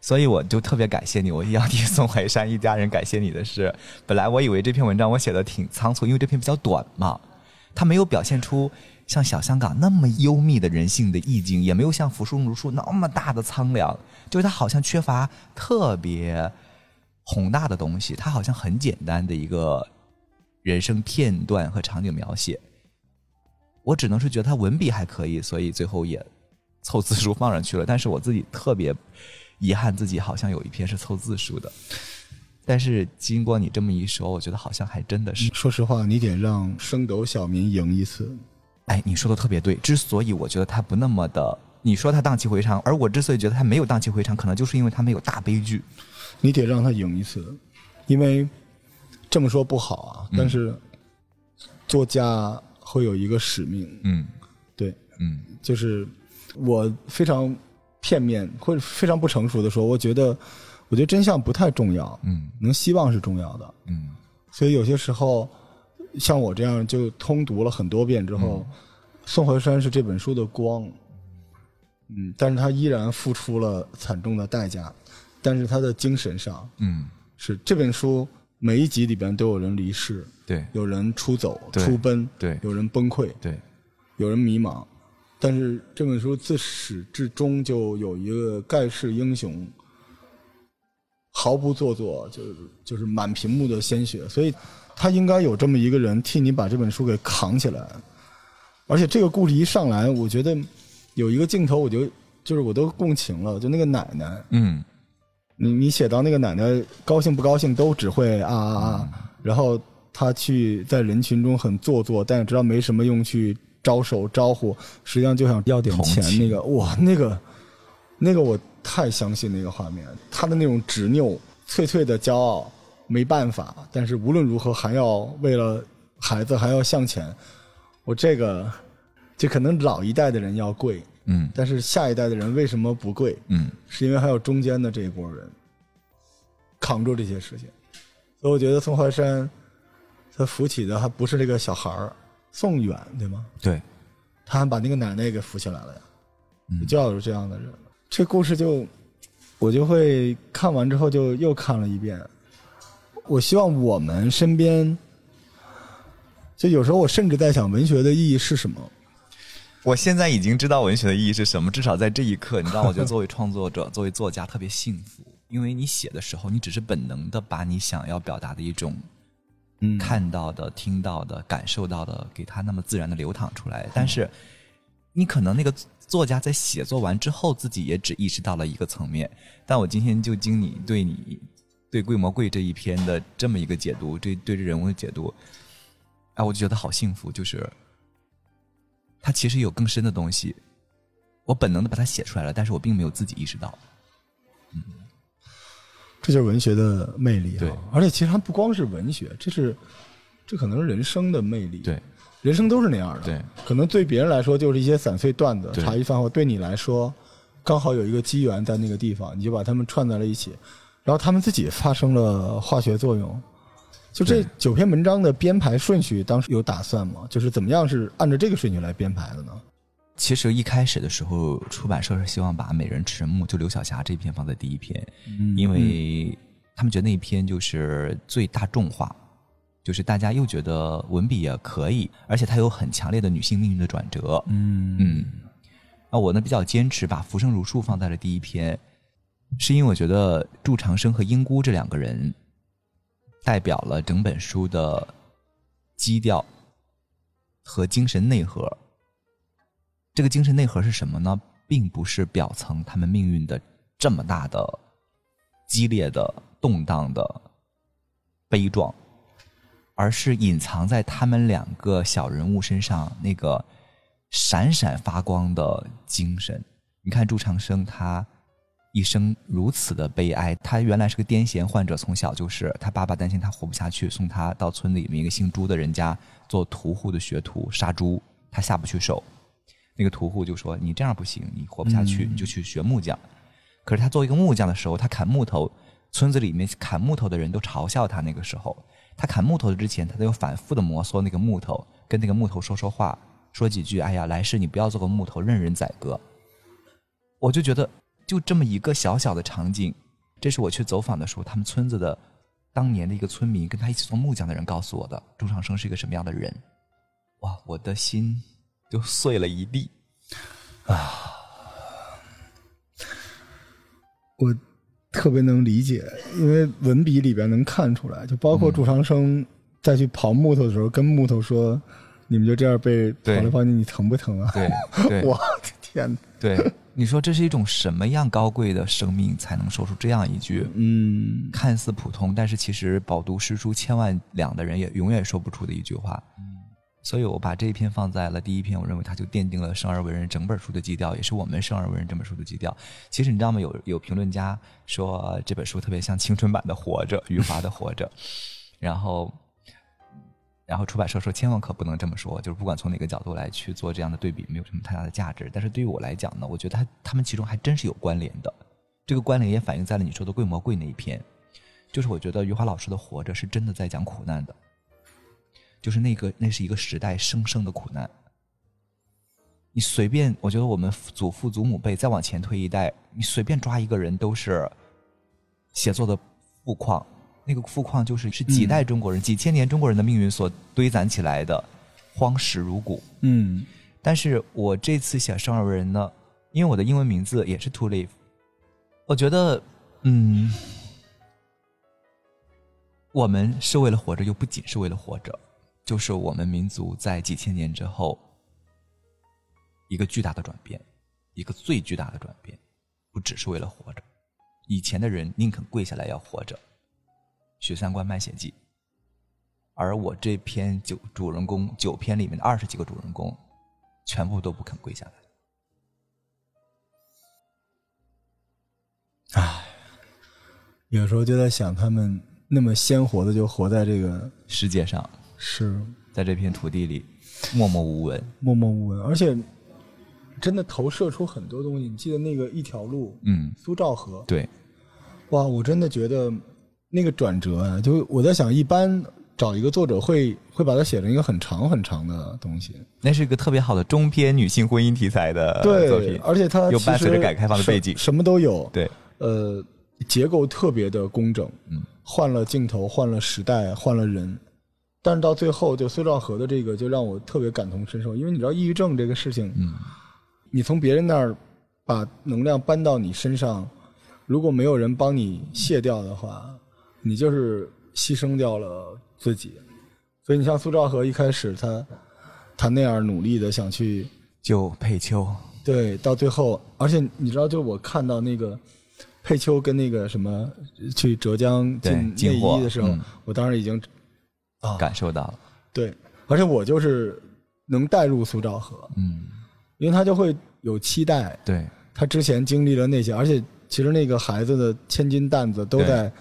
所以我就特别感谢你，我要替宋怀山一家人感谢你的是，本来我以为这篇文章我写的挺仓促，因为这篇比较短嘛，它没有表现出像小香港那么幽密的人性的意境，也没有像《福书如书》那么大的苍凉，就是它好像缺乏特别宏大的东西，它好像很简单的一个人生片段和场景描写，我只能是觉得它文笔还可以，所以最后也凑字数放上去了，但是我自己特别。遗憾自己好像有一篇是凑字数的，但是经过你这么一说，我觉得好像还真的是。说实话，你得让升斗小民赢一次。哎，你说的特别对。之所以我觉得他不那么的，你说他荡气回肠，而我之所以觉得他没有荡气回肠，可能就是因为他没有大悲剧。你得让他赢一次，因为这么说不好啊。但是作家会有一个使命。嗯，对，嗯，就是我非常。片面或者非常不成熟的说，我觉得，我觉得真相不太重要，嗯，能希望是重要的，嗯，所以有些时候，像我这样就通读了很多遍之后，宋怀山是这本书的光，嗯，但是他依然付出了惨重的代价，但是他的精神上，嗯，是这本书每一集里边都有人离世，对，有人出走、出奔，对，有人崩溃，对，有人迷茫。但是这本书自始至终就有一个盖世英雄，毫不做作，就是就是满屏幕的鲜血，所以他应该有这么一个人替你把这本书给扛起来。而且这个故事一上来，我觉得有一个镜头，我就就是我都共情了，就那个奶奶，嗯，你你写到那个奶奶高兴不高兴都只会啊啊啊，然后他去在人群中很做作，但是知道没什么用去。招手招呼，实际上就想要点钱。那个哇，那个那个我太相信那个画面，他的那种执拗、脆脆的骄傲，没办法，但是无论如何还要为了孩子还要向前。我这个就可能老一代的人要跪，嗯，但是下一代的人为什么不跪？嗯，是因为还有中间的这一波人扛住这些事情。所以我觉得宋怀山他扶起的还不是这个小孩儿。宋远对吗？对，他还把那个奶奶给扶起来了呀。就要有这样的人。这故事就，我就会看完之后就又看了一遍。我希望我们身边，就有时候我甚至在想，文学的意义是什么？我现在已经知道文学的意义是什么，至少在这一刻，你知道，我觉得作为创作者，作为作家特别幸福，因为你写的时候，你只是本能的把你想要表达的一种。嗯看到的、听到的、感受到的，给它那么自然的流淌出来。但是，你可能那个作家在写作完之后，自己也只意识到了一个层面。但我今天就经你对你对《桂魔贵》这一篇的这么一个解读，对对这人物的解读，哎，我就觉得好幸福，就是他其实有更深的东西，我本能的把它写出来了，但是我并没有自己意识到。这就是文学的魅力、啊。对，而且其实它不光是文学，这是这可能是人生的魅力。对，人生都是那样的。对，可能对别人来说就是一些散碎段子、茶余饭后，对你来说刚好有一个机缘在那个地方，你就把它们串在了一起，然后他们自己发生了化学作用。就这九篇文章的编排顺序，当时有打算吗？就是怎么样是按照这个顺序来编排的呢？其实一开始的时候，出版社是希望把《美人迟暮》就刘晓霞这篇放在第一篇，因为他们觉得那一篇就是最大众化，就是大家又觉得文笔也可以，而且它有很强烈的女性命运的转折。嗯嗯，那我呢比较坚持把《浮生如树》放在了第一篇，是因为我觉得祝长生和英姑这两个人代表了整本书的基调和精神内核。这个精神内核是什么呢？并不是表层他们命运的这么大的、激烈的、动荡的悲壮，而是隐藏在他们两个小人物身上那个闪闪发光的精神。你看朱长生，他一生如此的悲哀。他原来是个癫痫患者，从小就是他爸爸担心他活不下去，送他到村里面一个姓朱的人家做屠户的学徒杀猪，他下不去手。那个屠户就说：“你这样不行，你活不下去，你就去学木匠。”可是他做一个木匠的时候，他砍木头，村子里面砍木头的人都嘲笑他。那个时候，他砍木头之前，他都要反复的摩挲那个木头，跟那个木头说说话，说几句：“哎呀，来世你不要做个木头，任人宰割。”我就觉得，就这么一个小小的场景，这是我去走访的时候，他们村子的当年的一个村民跟他一起做木匠的人告诉我的，朱长生是一个什么样的人。哇，我的心就碎了一地。啊我特别能理解，因为文笔里边能看出来，就包括祝长生再去刨木头的时候，跟木头说：“你们就这样被刨来刨去，你疼不疼啊？”对 对我的天哪！对，你说这是一种什么样高贵的生命才能说出这样一句嗯，看似普通，但是其实饱读诗书千万两的人也永远说不出的一句话。所以我把这一篇放在了第一篇，我认为它就奠定了《生而为人》整本书的基调，也是我们《生而为人》这本书的基调。其实你知道吗？有有评论家说这本书特别像青春版的《活着》，余华的《活着》，然后。然后出版社说，千万可不能这么说，就是不管从哪个角度来去做这样的对比，没有什么太大的价值。但是对于我来讲呢，我觉得他他们其中还真是有关联的。这个关联也反映在了你说的《贵魔贵》那一篇，就是我觉得余华老师的《活着》是真的在讲苦难的，就是那个那是一个时代生生的苦难。你随便，我觉得我们祖父祖母辈再往前推一代，你随便抓一个人都是写作的富矿。那个富矿就是是几代中国人、几千年中国人的命运所堆攒起来的荒石如谷。嗯但是我这次写《生而为人》呢，因为我的英文名字也是 To Live，我觉得，嗯，我们是为了活着，又不仅是为了活着，就是我们民族在几千年之后一个巨大的转变，一个最巨大的转变，不只是为了活着。以前的人宁肯跪下来要活着。《许三观卖血记》，而我这篇九主人公九篇里面的二十几个主人公，全部都不肯跪下来。唉有时候就在想，他们那么鲜活的就活在这个世界上，是。在这片土地里默默无闻。默默无闻，而且真的投射出很多东西。你记得那个一条路，嗯，苏兆和，对，哇，我真的觉得那个转折啊，就我在想，一般找一个作者会会把它写成一个很长很长的东西，那是一个特别好的中篇女性婚姻题材的作对品，，而且它又伴随着改革开放的背景。什什么都有，对，呃，结构特别的工整，嗯，换了镜头，换了时代，换了人，但是到最后，就苏兆和的这个就让我特别感同身受，因为你知道抑郁症这个事情，嗯，你从别人那儿把能量搬到你身上，如果没有人帮你卸掉的话，你就是牺牲掉了自己。所以你像苏兆和一开始他他那样努力的想去救佩秋，对，到最后，而且你知道，就我看到那个佩秋跟那个什么去浙江进内衣的时候，嗯。我当时已经啊，感受到了，对，而且我就是能带入苏兆和，嗯，因为他就会有期待，对，他之前经历了那些，而且其实那个孩子的千斤担子都对在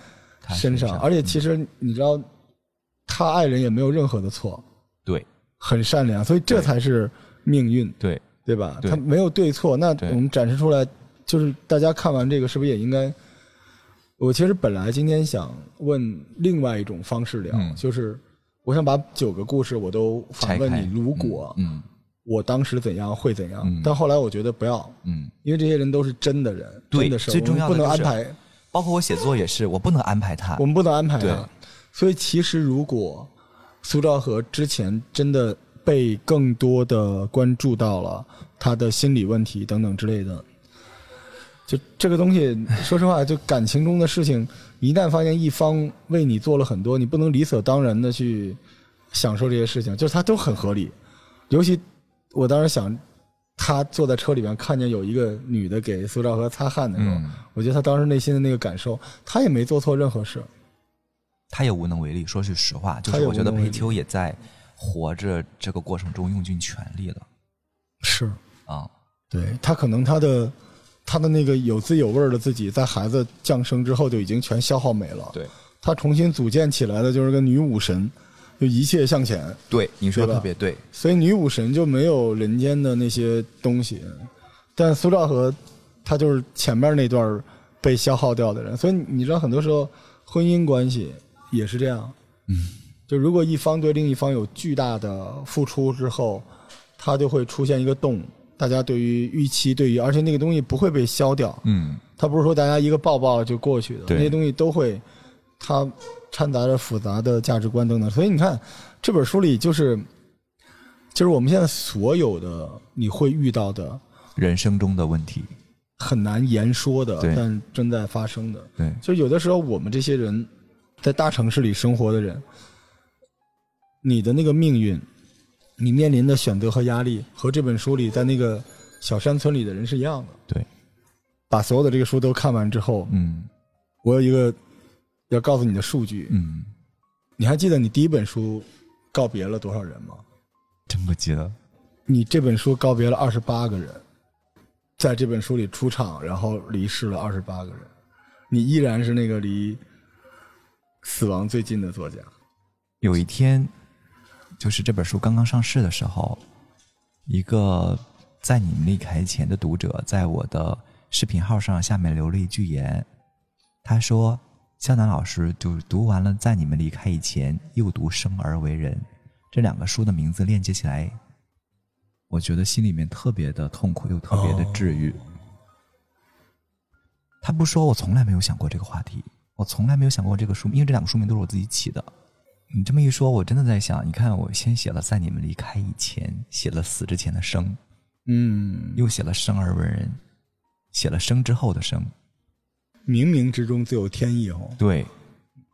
他身上，而且其实你知道，他爱人也没有任何的错，对。很善良，所以这才是命运，对，对吧？对。他没有对错，那我们展示出来，就是大家看完这个，是不是也应该？我其实本来今天想问另外一种方式聊，嗯。就是我想把九个故事我都反问你，如果嗯我当时怎样会怎样？嗯但后来我觉得不要，嗯，因为这些人都是真的人，对真的是最重要的不能安就是排，包括我写作也是，我不能安排他我，们不能安排他。所以其实如果苏兆和之前真的被更多的关注到了他的心理问题等等之类的，就这个东西，说实话，就感情中的事情，一旦发现一方为你做了很多，你不能理所当然的去享受这些事情，就是他都很合理。尤其我当时想，他坐在车里面看见有一个女的给苏兆和擦汗的时候，嗯我觉得他当时内心的那个感受，他也没做错任何事。他也无能为力。说句实话，就是我觉得裴秋也在活着这个过程中用尽全力了是，啊。对他可能他的他的那个有滋有味的自己，在孩子降生之后就已经全消耗没了。对他重新组建起来的就是个女武神，就一切向前。对，你说的特别对。所以女武神就没有人间的那些东西，但苏兆和他就是前面那段被消耗掉的人。所以你知道，很多时候婚姻关系也是这样。嗯，就如果一方对另一方有巨大的付出之后，他就会出现一个洞。大家对于预期，对于而且那个东西不会被消掉，嗯，它不是说大家一个抱抱就过去的，那些东西都会，它掺杂着复杂的价值观等等。所以你看这本书里就是，就是我们现在所有的你会遇到的人生中的问题。很难言说的，但正在发生的。对，就有的时候我们这些人在大城市里生活的人，你的那个命运，你面临的选择和压力，和这本书里在那个小山村里的人是一样的。对，把所有的这个书都看完之后，嗯我有一个要告诉你的数据，嗯，你还记得你第一本书告别了多少人吗？真不记得。你这本书告别了二十八个人，在这本书里出场，然后离世了二十八个人，你依然是那个离死亡最近的作家。有一天，就是这本书刚刚上市的时候，一个在你们离开前的读者在我的视频号上下面留了一句言，他说：“肖楠老师就读完了《在你们离开以前》，又读《生而为人》这两个书的名字链接起来，我觉得心里面特别的痛苦又特别的治愈。他不说，我从来没有想过这个话题，我从来没有想过这个书，因为这两个书名都是我自己起的。你这么一说，我真的在想，你看，我先写了在你们离开以前，写了死之前的生，嗯，又写了生而为人，写了生之后的生。冥冥之中自有天意哦。对，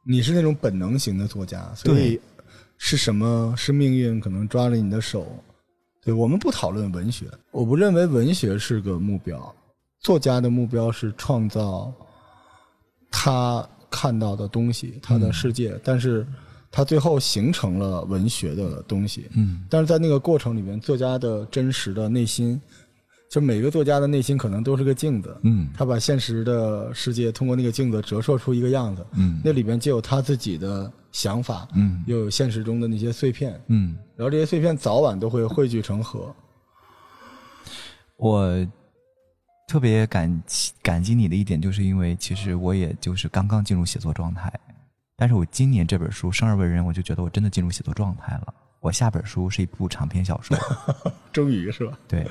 你是那种本能型的作家，所以是什么是命运可能抓着你的手？对我们不讨论文学，我不认为文学是个目标，作家的目标是创造他看到的东西，他的世界，但是他最后形成了文学的东西。嗯，但是在那个过程里面，作家的真实的内心，就每个作家的内心可能都是个镜子，嗯。他把现实的世界通过那个镜子折射出一个样子，嗯。那里边既有他自己的想法，嗯。又有现实中的那些碎片，嗯，然后这些碎片早晚都会汇聚成河。我特别感激感激你的一点，就是因为其实我也就是刚刚进入写作状态，但是我今年这本书《生而为人》，我就觉得我真的进入写作状态了。我下本书是一部长篇小说，终于是吧？对，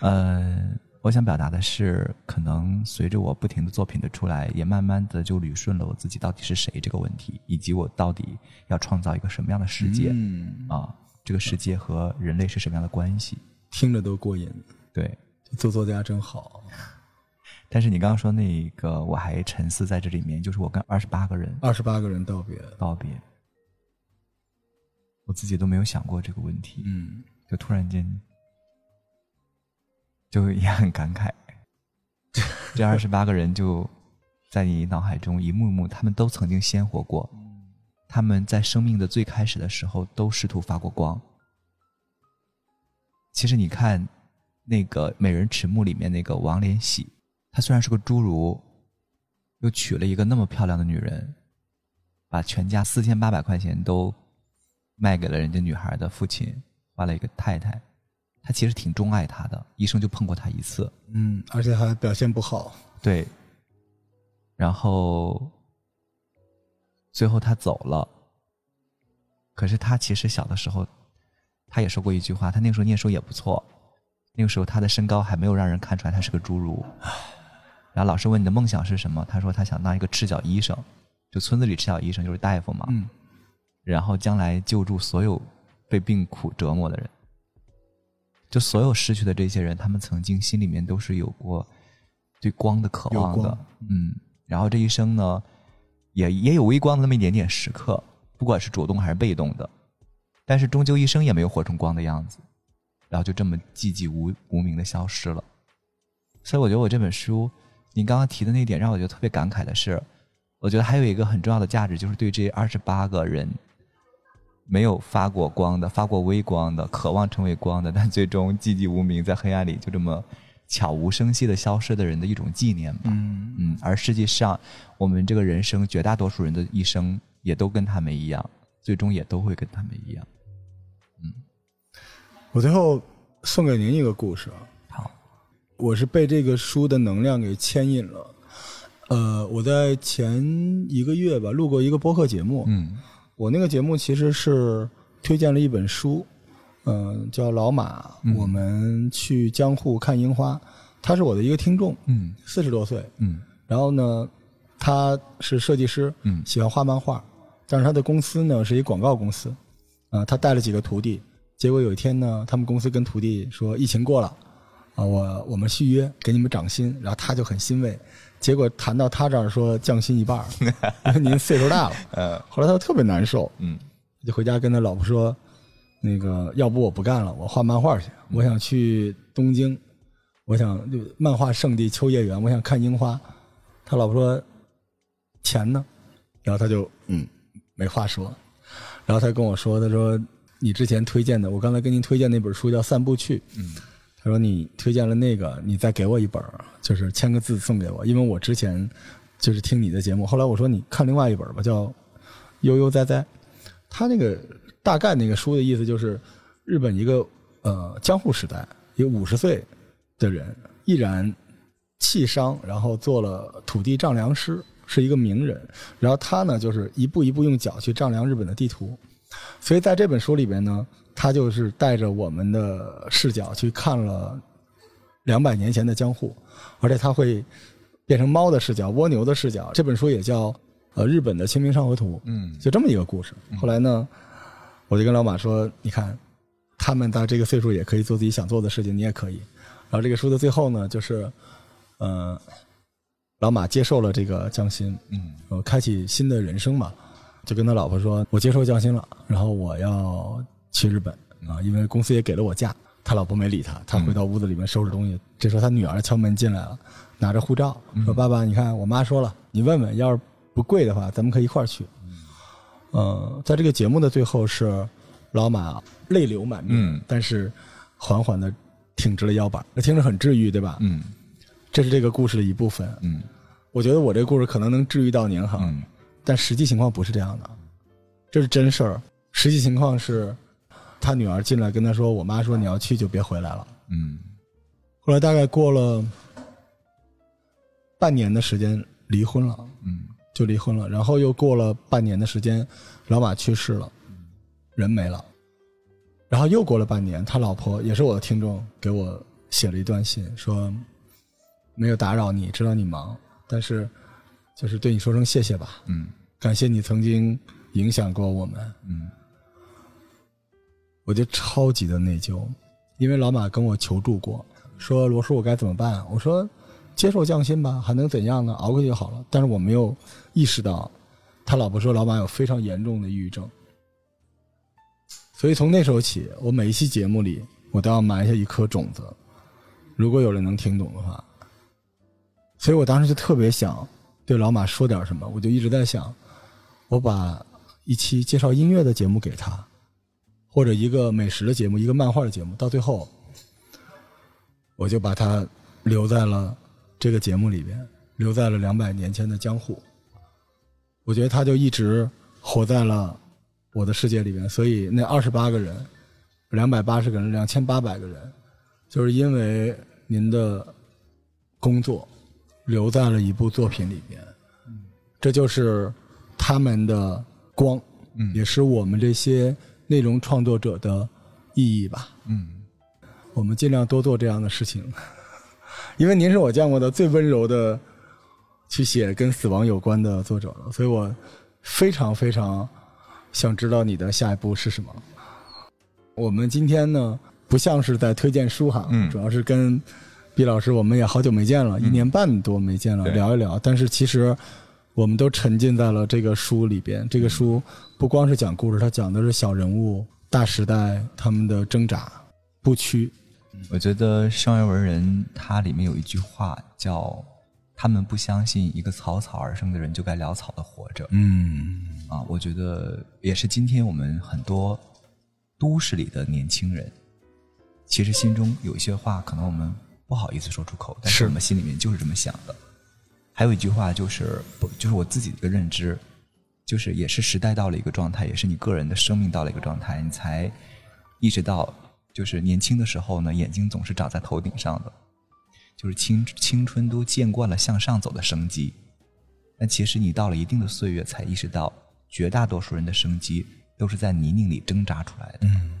呃，我想表达的是，可能随着我不停的作品的出来，也慢慢的就捋顺了我自己到底是谁这个问题，以及我到底要创造一个什么样的世界、嗯，啊？这个世界和人类是什么样的关系？听着都过瘾。对，做作家真好，但是你刚刚说那个，我还沉思在这里面，就是我跟二十八个人二十八个人道别。道别。我自己都没有想过这个问题，嗯，就突然间就也很感慨。这二十八个人就在你脑海中一幕幕，他们都曾经鲜活过，他们在生命的最开始的时候都试图发过光。其实你看，那个《美人迟暮》里面那个王连喜，他虽然是个侏儒，又娶了一个那么漂亮的女人，把全家四千八百块钱都卖给了人家女孩的父亲，换了一个太太。他其实挺钟爱她的，一生就碰过她一次。嗯，而且还表现不好。对，然后最后他走了。可是他其实小的时候，他也说过一句话，他那个时候念书也不错，那个时候他的身高还没有让人看出来他是个侏儒。然后老师问你的梦想是什么，他说他想当一个赤脚医生，就村子里赤脚医生就是大夫嘛。嗯，然后将来救助所有被病苦折磨的人。就所有失去的这些人，他们曾经心里面都是有过对光的渴望的，嗯。然后这一生呢，也也有微光的那么一点点时刻，不管是主动还是被动的，但是终究一生也没有活成光的样子，然后就这么寂寂无无名的消失了。所以我觉得我这本书，你刚刚提的那点让我觉得特别感慨的是，我觉得还有一个很重要的价值，就是对这二十八个人。没有发过光的，发过微光的，渴望成为光的，但最终寂寂无名，在黑暗里就这么悄无声息的消失的人的一种纪念吧。嗯嗯，而实际上，我们这个人生绝大多数人的一生也都跟他们一样，最终也都会跟他们一样。嗯，我最后送给您一个故事。好，我是被这个书的能量给牵引了。呃，我在前一个月吧录过一个播客节目。嗯。我那个节目其实是推荐了一本书，嗯，叫《老马》，我们去江户看樱花。他是我的一个听众，嗯，四十多岁，嗯，然后呢，他是设计师，嗯，喜欢画漫画，但是他的公司呢是一广告公司，啊，他带了几个徒弟，结果有一天呢，他们公司跟徒弟说疫情过了，啊，我我们续约给你们涨薪，然后他就很欣慰。结果谈到他这儿说降薪一半，因为您岁数大了。呃，后来他特别难受，嗯，就回家跟他老婆说：“那个，要不我不干了，我画漫画去。我想去东京，我想就漫画圣地秋叶原，我想看樱花。”他老婆说：“钱呢？”然后他就嗯没话说。然后他跟我说：“他说你之前推荐的，我刚才跟您推荐那本书叫《散步去》。”嗯。说：“你推荐了那个，你再给我一本，就是签个字送给我，因为我之前就是听你的节目。后来我说你看另外一本吧，叫《悠悠哉哉》。他那个大概那个书的意思就是，日本一个呃江户时代，一个五十岁的人毅然弃商，然后做了土地丈量师，是一个名人。然后他呢，就是一步一步用脚去丈量日本的地图。所以在这本书里边呢。”他就是带着我们的视角去看了两百年前的江户，而且他会变成猫的视角、蜗牛的视角。这本书也叫呃日本的清明上河图，嗯，就这么一个故事。后来呢，我就跟老马说：“你看，他们到这个岁数也可以做自己想做的事情，你也可以。”然后这个书的最后呢，就是呃，老马接受了这个江心，嗯，呃，开启新的人生嘛，就跟他老婆说：“我接受江心了，然后我要。”去日本啊，因为公司也给了我假。他老婆没理他，他回到屋子里面收拾东西。这时候他女儿敲门进来了，拿着护照说：“爸爸，你看我妈说了，你问问，要是不贵的话，咱们可以一块儿去。”嗯，在这个节目的最后是老马泪流满面，但是缓缓的挺直了腰板，那听着很治愈，对吧？嗯，这是这个故事的一部分。嗯，我觉得我这个故事可能能治愈到您哈，但实际情况不是这样的，这是真事儿。实际情况是。他女儿进来跟他说：“我妈说你要去就别回来了。”嗯。后来大概过了半年的时间，离婚了。嗯。就离婚了，然后又过了半年的时间，老马去世了，人没了。然后又过了半年，他老婆也是我的听众，给我写了一段信，说没有打扰你，知道你忙，但是就是对你说声谢谢吧。嗯。感谢你曾经影响过我们。嗯。我就超级的内疚，因为老马跟我求助过，说罗叔我该怎么办？我说接受降薪吧，还能怎样呢？熬过去就好了。但是我没有意识到，他老婆说老马有非常严重的抑郁症。所以从那时候起，我每一期节目里，我都要埋下一颗种子。如果有人能听懂的话，所以我当时就特别想对老马说点什么，我就一直在想，我把一期介绍音乐的节目给他，或者一个美食的节目，一个漫画的节目，到最后，我就把它留在了这个节目里边，留在了两百年前的江户。我觉得他就一直活在了我的世界里边，所以那二十八个人，两百八十个人，两千八百个人，就是因为您的工作留在了一部作品里边，这就是他们的光，也是我们这些内容创作者的意义吧。嗯，我们尽量多做这样的事情，因为您是我见过的最温柔的去写跟死亡有关的作者了，所以我非常非常想知道你的下一步是什么。我们今天呢，不像是在推荐书哈，嗯主要是跟毕老师我们也好久没见了，一年半多没见了，聊一聊。但是其实我们都沉浸在了这个书里边。这个书不光是讲故事，它讲的是小人物、大时代他们的挣扎、不屈。我觉得生而为人，它里面有一句话叫“他们不相信一个草草而生的人就该潦草的活着”。嗯啊，我觉得也是今天我们很多都市里的年轻人，其实心中有一些话，可能我们不好意思说出口，但是是我们心里面就是这么想的。还有一句话就是，不就是我自己的一个认知，就是也是时代到了一个状态，也是你个人的生命到了一个状态，你才意识到，就是年轻的时候呢，眼睛总是长在头顶上的，就是青青春都见惯了向上走的生机，但其实你到了一定的岁月，才意识到，绝大多数人的生机都是在泥泞里挣扎出来的。嗯，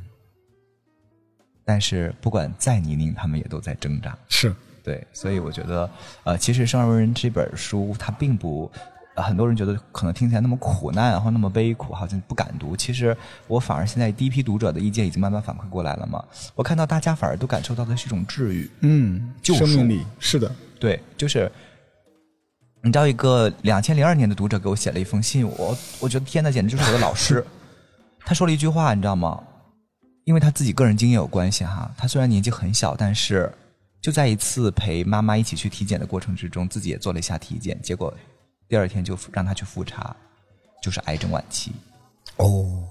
但是不管再泥泞，他们也都在挣扎。是对，所以我觉得，呃，其实《生而为人》这本书，它并不，呃很多人觉得可能听起来那么苦难，然后那么悲苦，好像不敢读。其实我反而现在第一批读者的意见已经慢慢反馈过来了嘛，我看到大家反而都感受到的是一种治愈。嗯，救赎生命力是的，对，就是你知道，一个两千零二年的读者给我写了一封信，我我觉得天呐，简直就是我的老师。他说了一句话，你知道吗？因为他自己个人经验有关系哈，他虽然年纪很小，但是就在一次陪妈妈一起去体检的过程之中，自己也做了一下体检，结果第二天就让她去复查，就是癌症晚期。哦，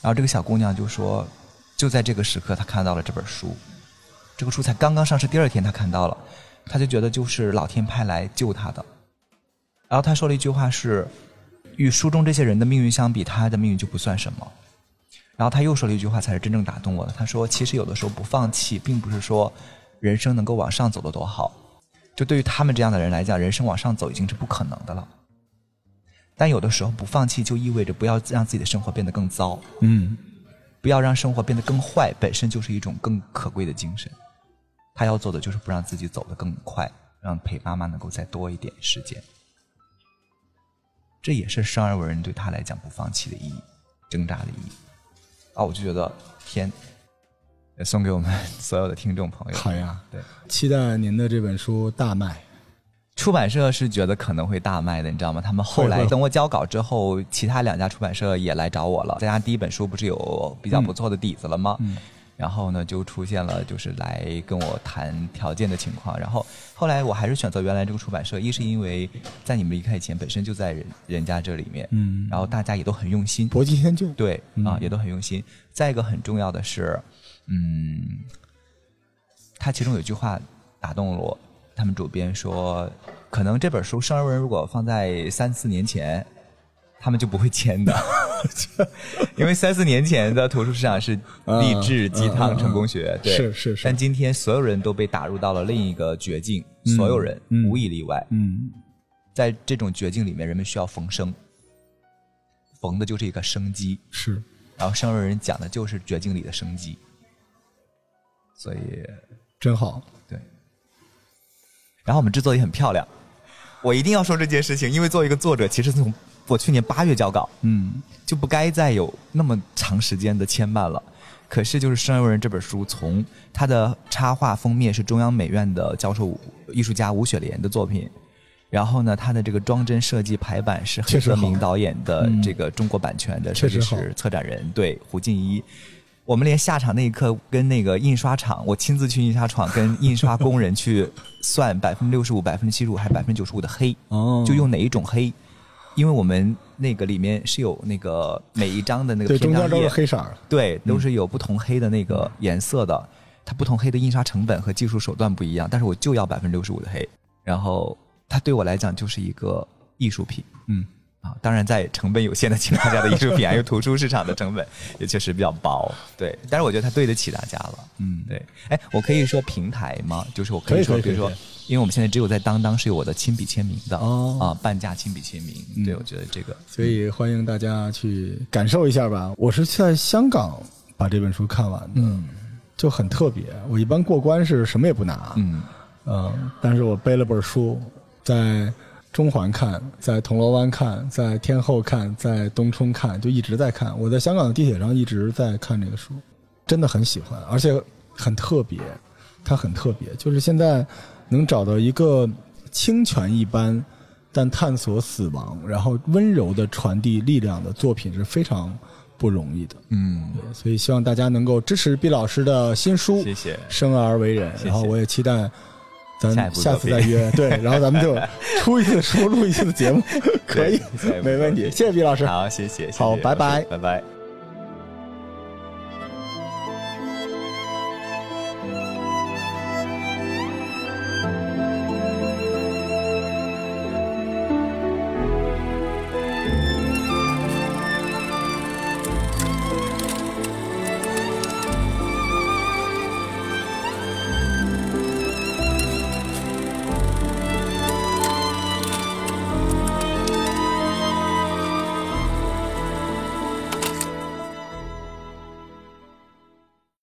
然后这个小姑娘就说，就在这个时刻，她看到了这本书，这个书才刚刚上市，第二天她看到了，她就觉得就是老天派来救她的。然后她说了一句话是，与书中这些人的命运相比，她的命运就不算什么。然后他又说了一句话，才是真正打动我的。他说，其实有的时候不放弃，并不是说人生能够往上走的多好，就对于他们这样的人来讲，人生往上走已经是不可能的了。但有的时候不放弃，就意味着不要让自己的生活变得更糟。嗯，不要让生活变得更坏，本身就是一种更可贵的精神。他要做的就是不让自己走得更快，让陪妈妈能够再多一点时间。这也是生而为人对他来讲不放弃的意义，挣扎的意义。啊，我就觉得天，也送给我们 所有的听众朋友。好呀，对，期待您的这本书大卖。出版社是觉得可能会大卖的，你知道吗？他们后来等我交稿之后，其他两家出版社也来找我了。大家第一本书不是有比较不错的底子了吗？嗯然后呢，就出现了就是来跟我谈条件的情况。然后后来我还是选择原来这个出版社，一是因为在你们离开以前本身就在人人家这里面，嗯然后大家也都很用心，搏击天就，对嗯啊，也都很用心。再一个很重要的是，嗯，他其中有一句话打动了我。他们主编说，可能这本书《生而为人》如果放在三四年前，他们就不会签的，因为三四年前的图书市场是励志、鸡汤、成功学，对，是是是。但今天所有人都被打入到了另一个绝境，所有人、嗯无一例外，嗯。在这种绝境里面，人们需要逢生，逢的就是一个生机。是。然后生而人讲的就是绝境里的生机，所以真好。对。然后我们制作也很漂亮，我一定要说这件事情，因为作为一个作者，其实从我去年八月交稿，嗯就不该再有那么长时间的牵绊了。可是，就是《生而为人》这本书，从它的插画封面是中央美院的教授艺术家吴雪莲的作品，然后呢，它的这个装帧设计排版是黑泽明导演的嗯这个中国版权的设计师、策展人，对胡静一。我们连下场那一刻跟那个印刷厂，我亲自去印刷厂跟印刷工人去算百分之六十五、百分之七十五还是百分之九十五的黑，哦就用哪一种黑？因为我们那个里面是有那个每一张的那个对，中篇章页，间都是黑色。对，都是有不同黑的那个颜色的，它不同黑的印刷成本和技术手段不一样，但是我就要百分之六十五的黑，然后它对我来讲就是一个艺术品嗯，啊。当然，在成本有限的情况下的艺术品，还有图书市场的成本 也确实比较薄，对。但是我觉得它对得起大家了，嗯对。哎，我可以说平台吗？就是我可以说，比如说。因为我们现在只有在当当是有我的亲笔签名的哦啊，半价亲笔签名，对我觉得这个所以欢迎大家去感受一下吧。我是在香港把这本书看完的，嗯就很特别。我一般过关是什么也不拿，嗯嗯，但是我背了本书，在中环看，在铜锣湾看，在天后看，在东冲看，就一直在看。我在香港的地铁上一直在看这个书，真的很喜欢，而且很特别。它很特别，就是现在能找到一个清泉一般，但探索死亡，然后温柔的传递力量的作品是非常不容易的。嗯，所以希望大家能够支持毕老师的新书。谢谢。生而为人，然后我也期待咱下次再约，对，然后咱们就出一次书，录一次的节目，可以没问题，谢谢毕老师，好，谢谢，好拜拜拜拜。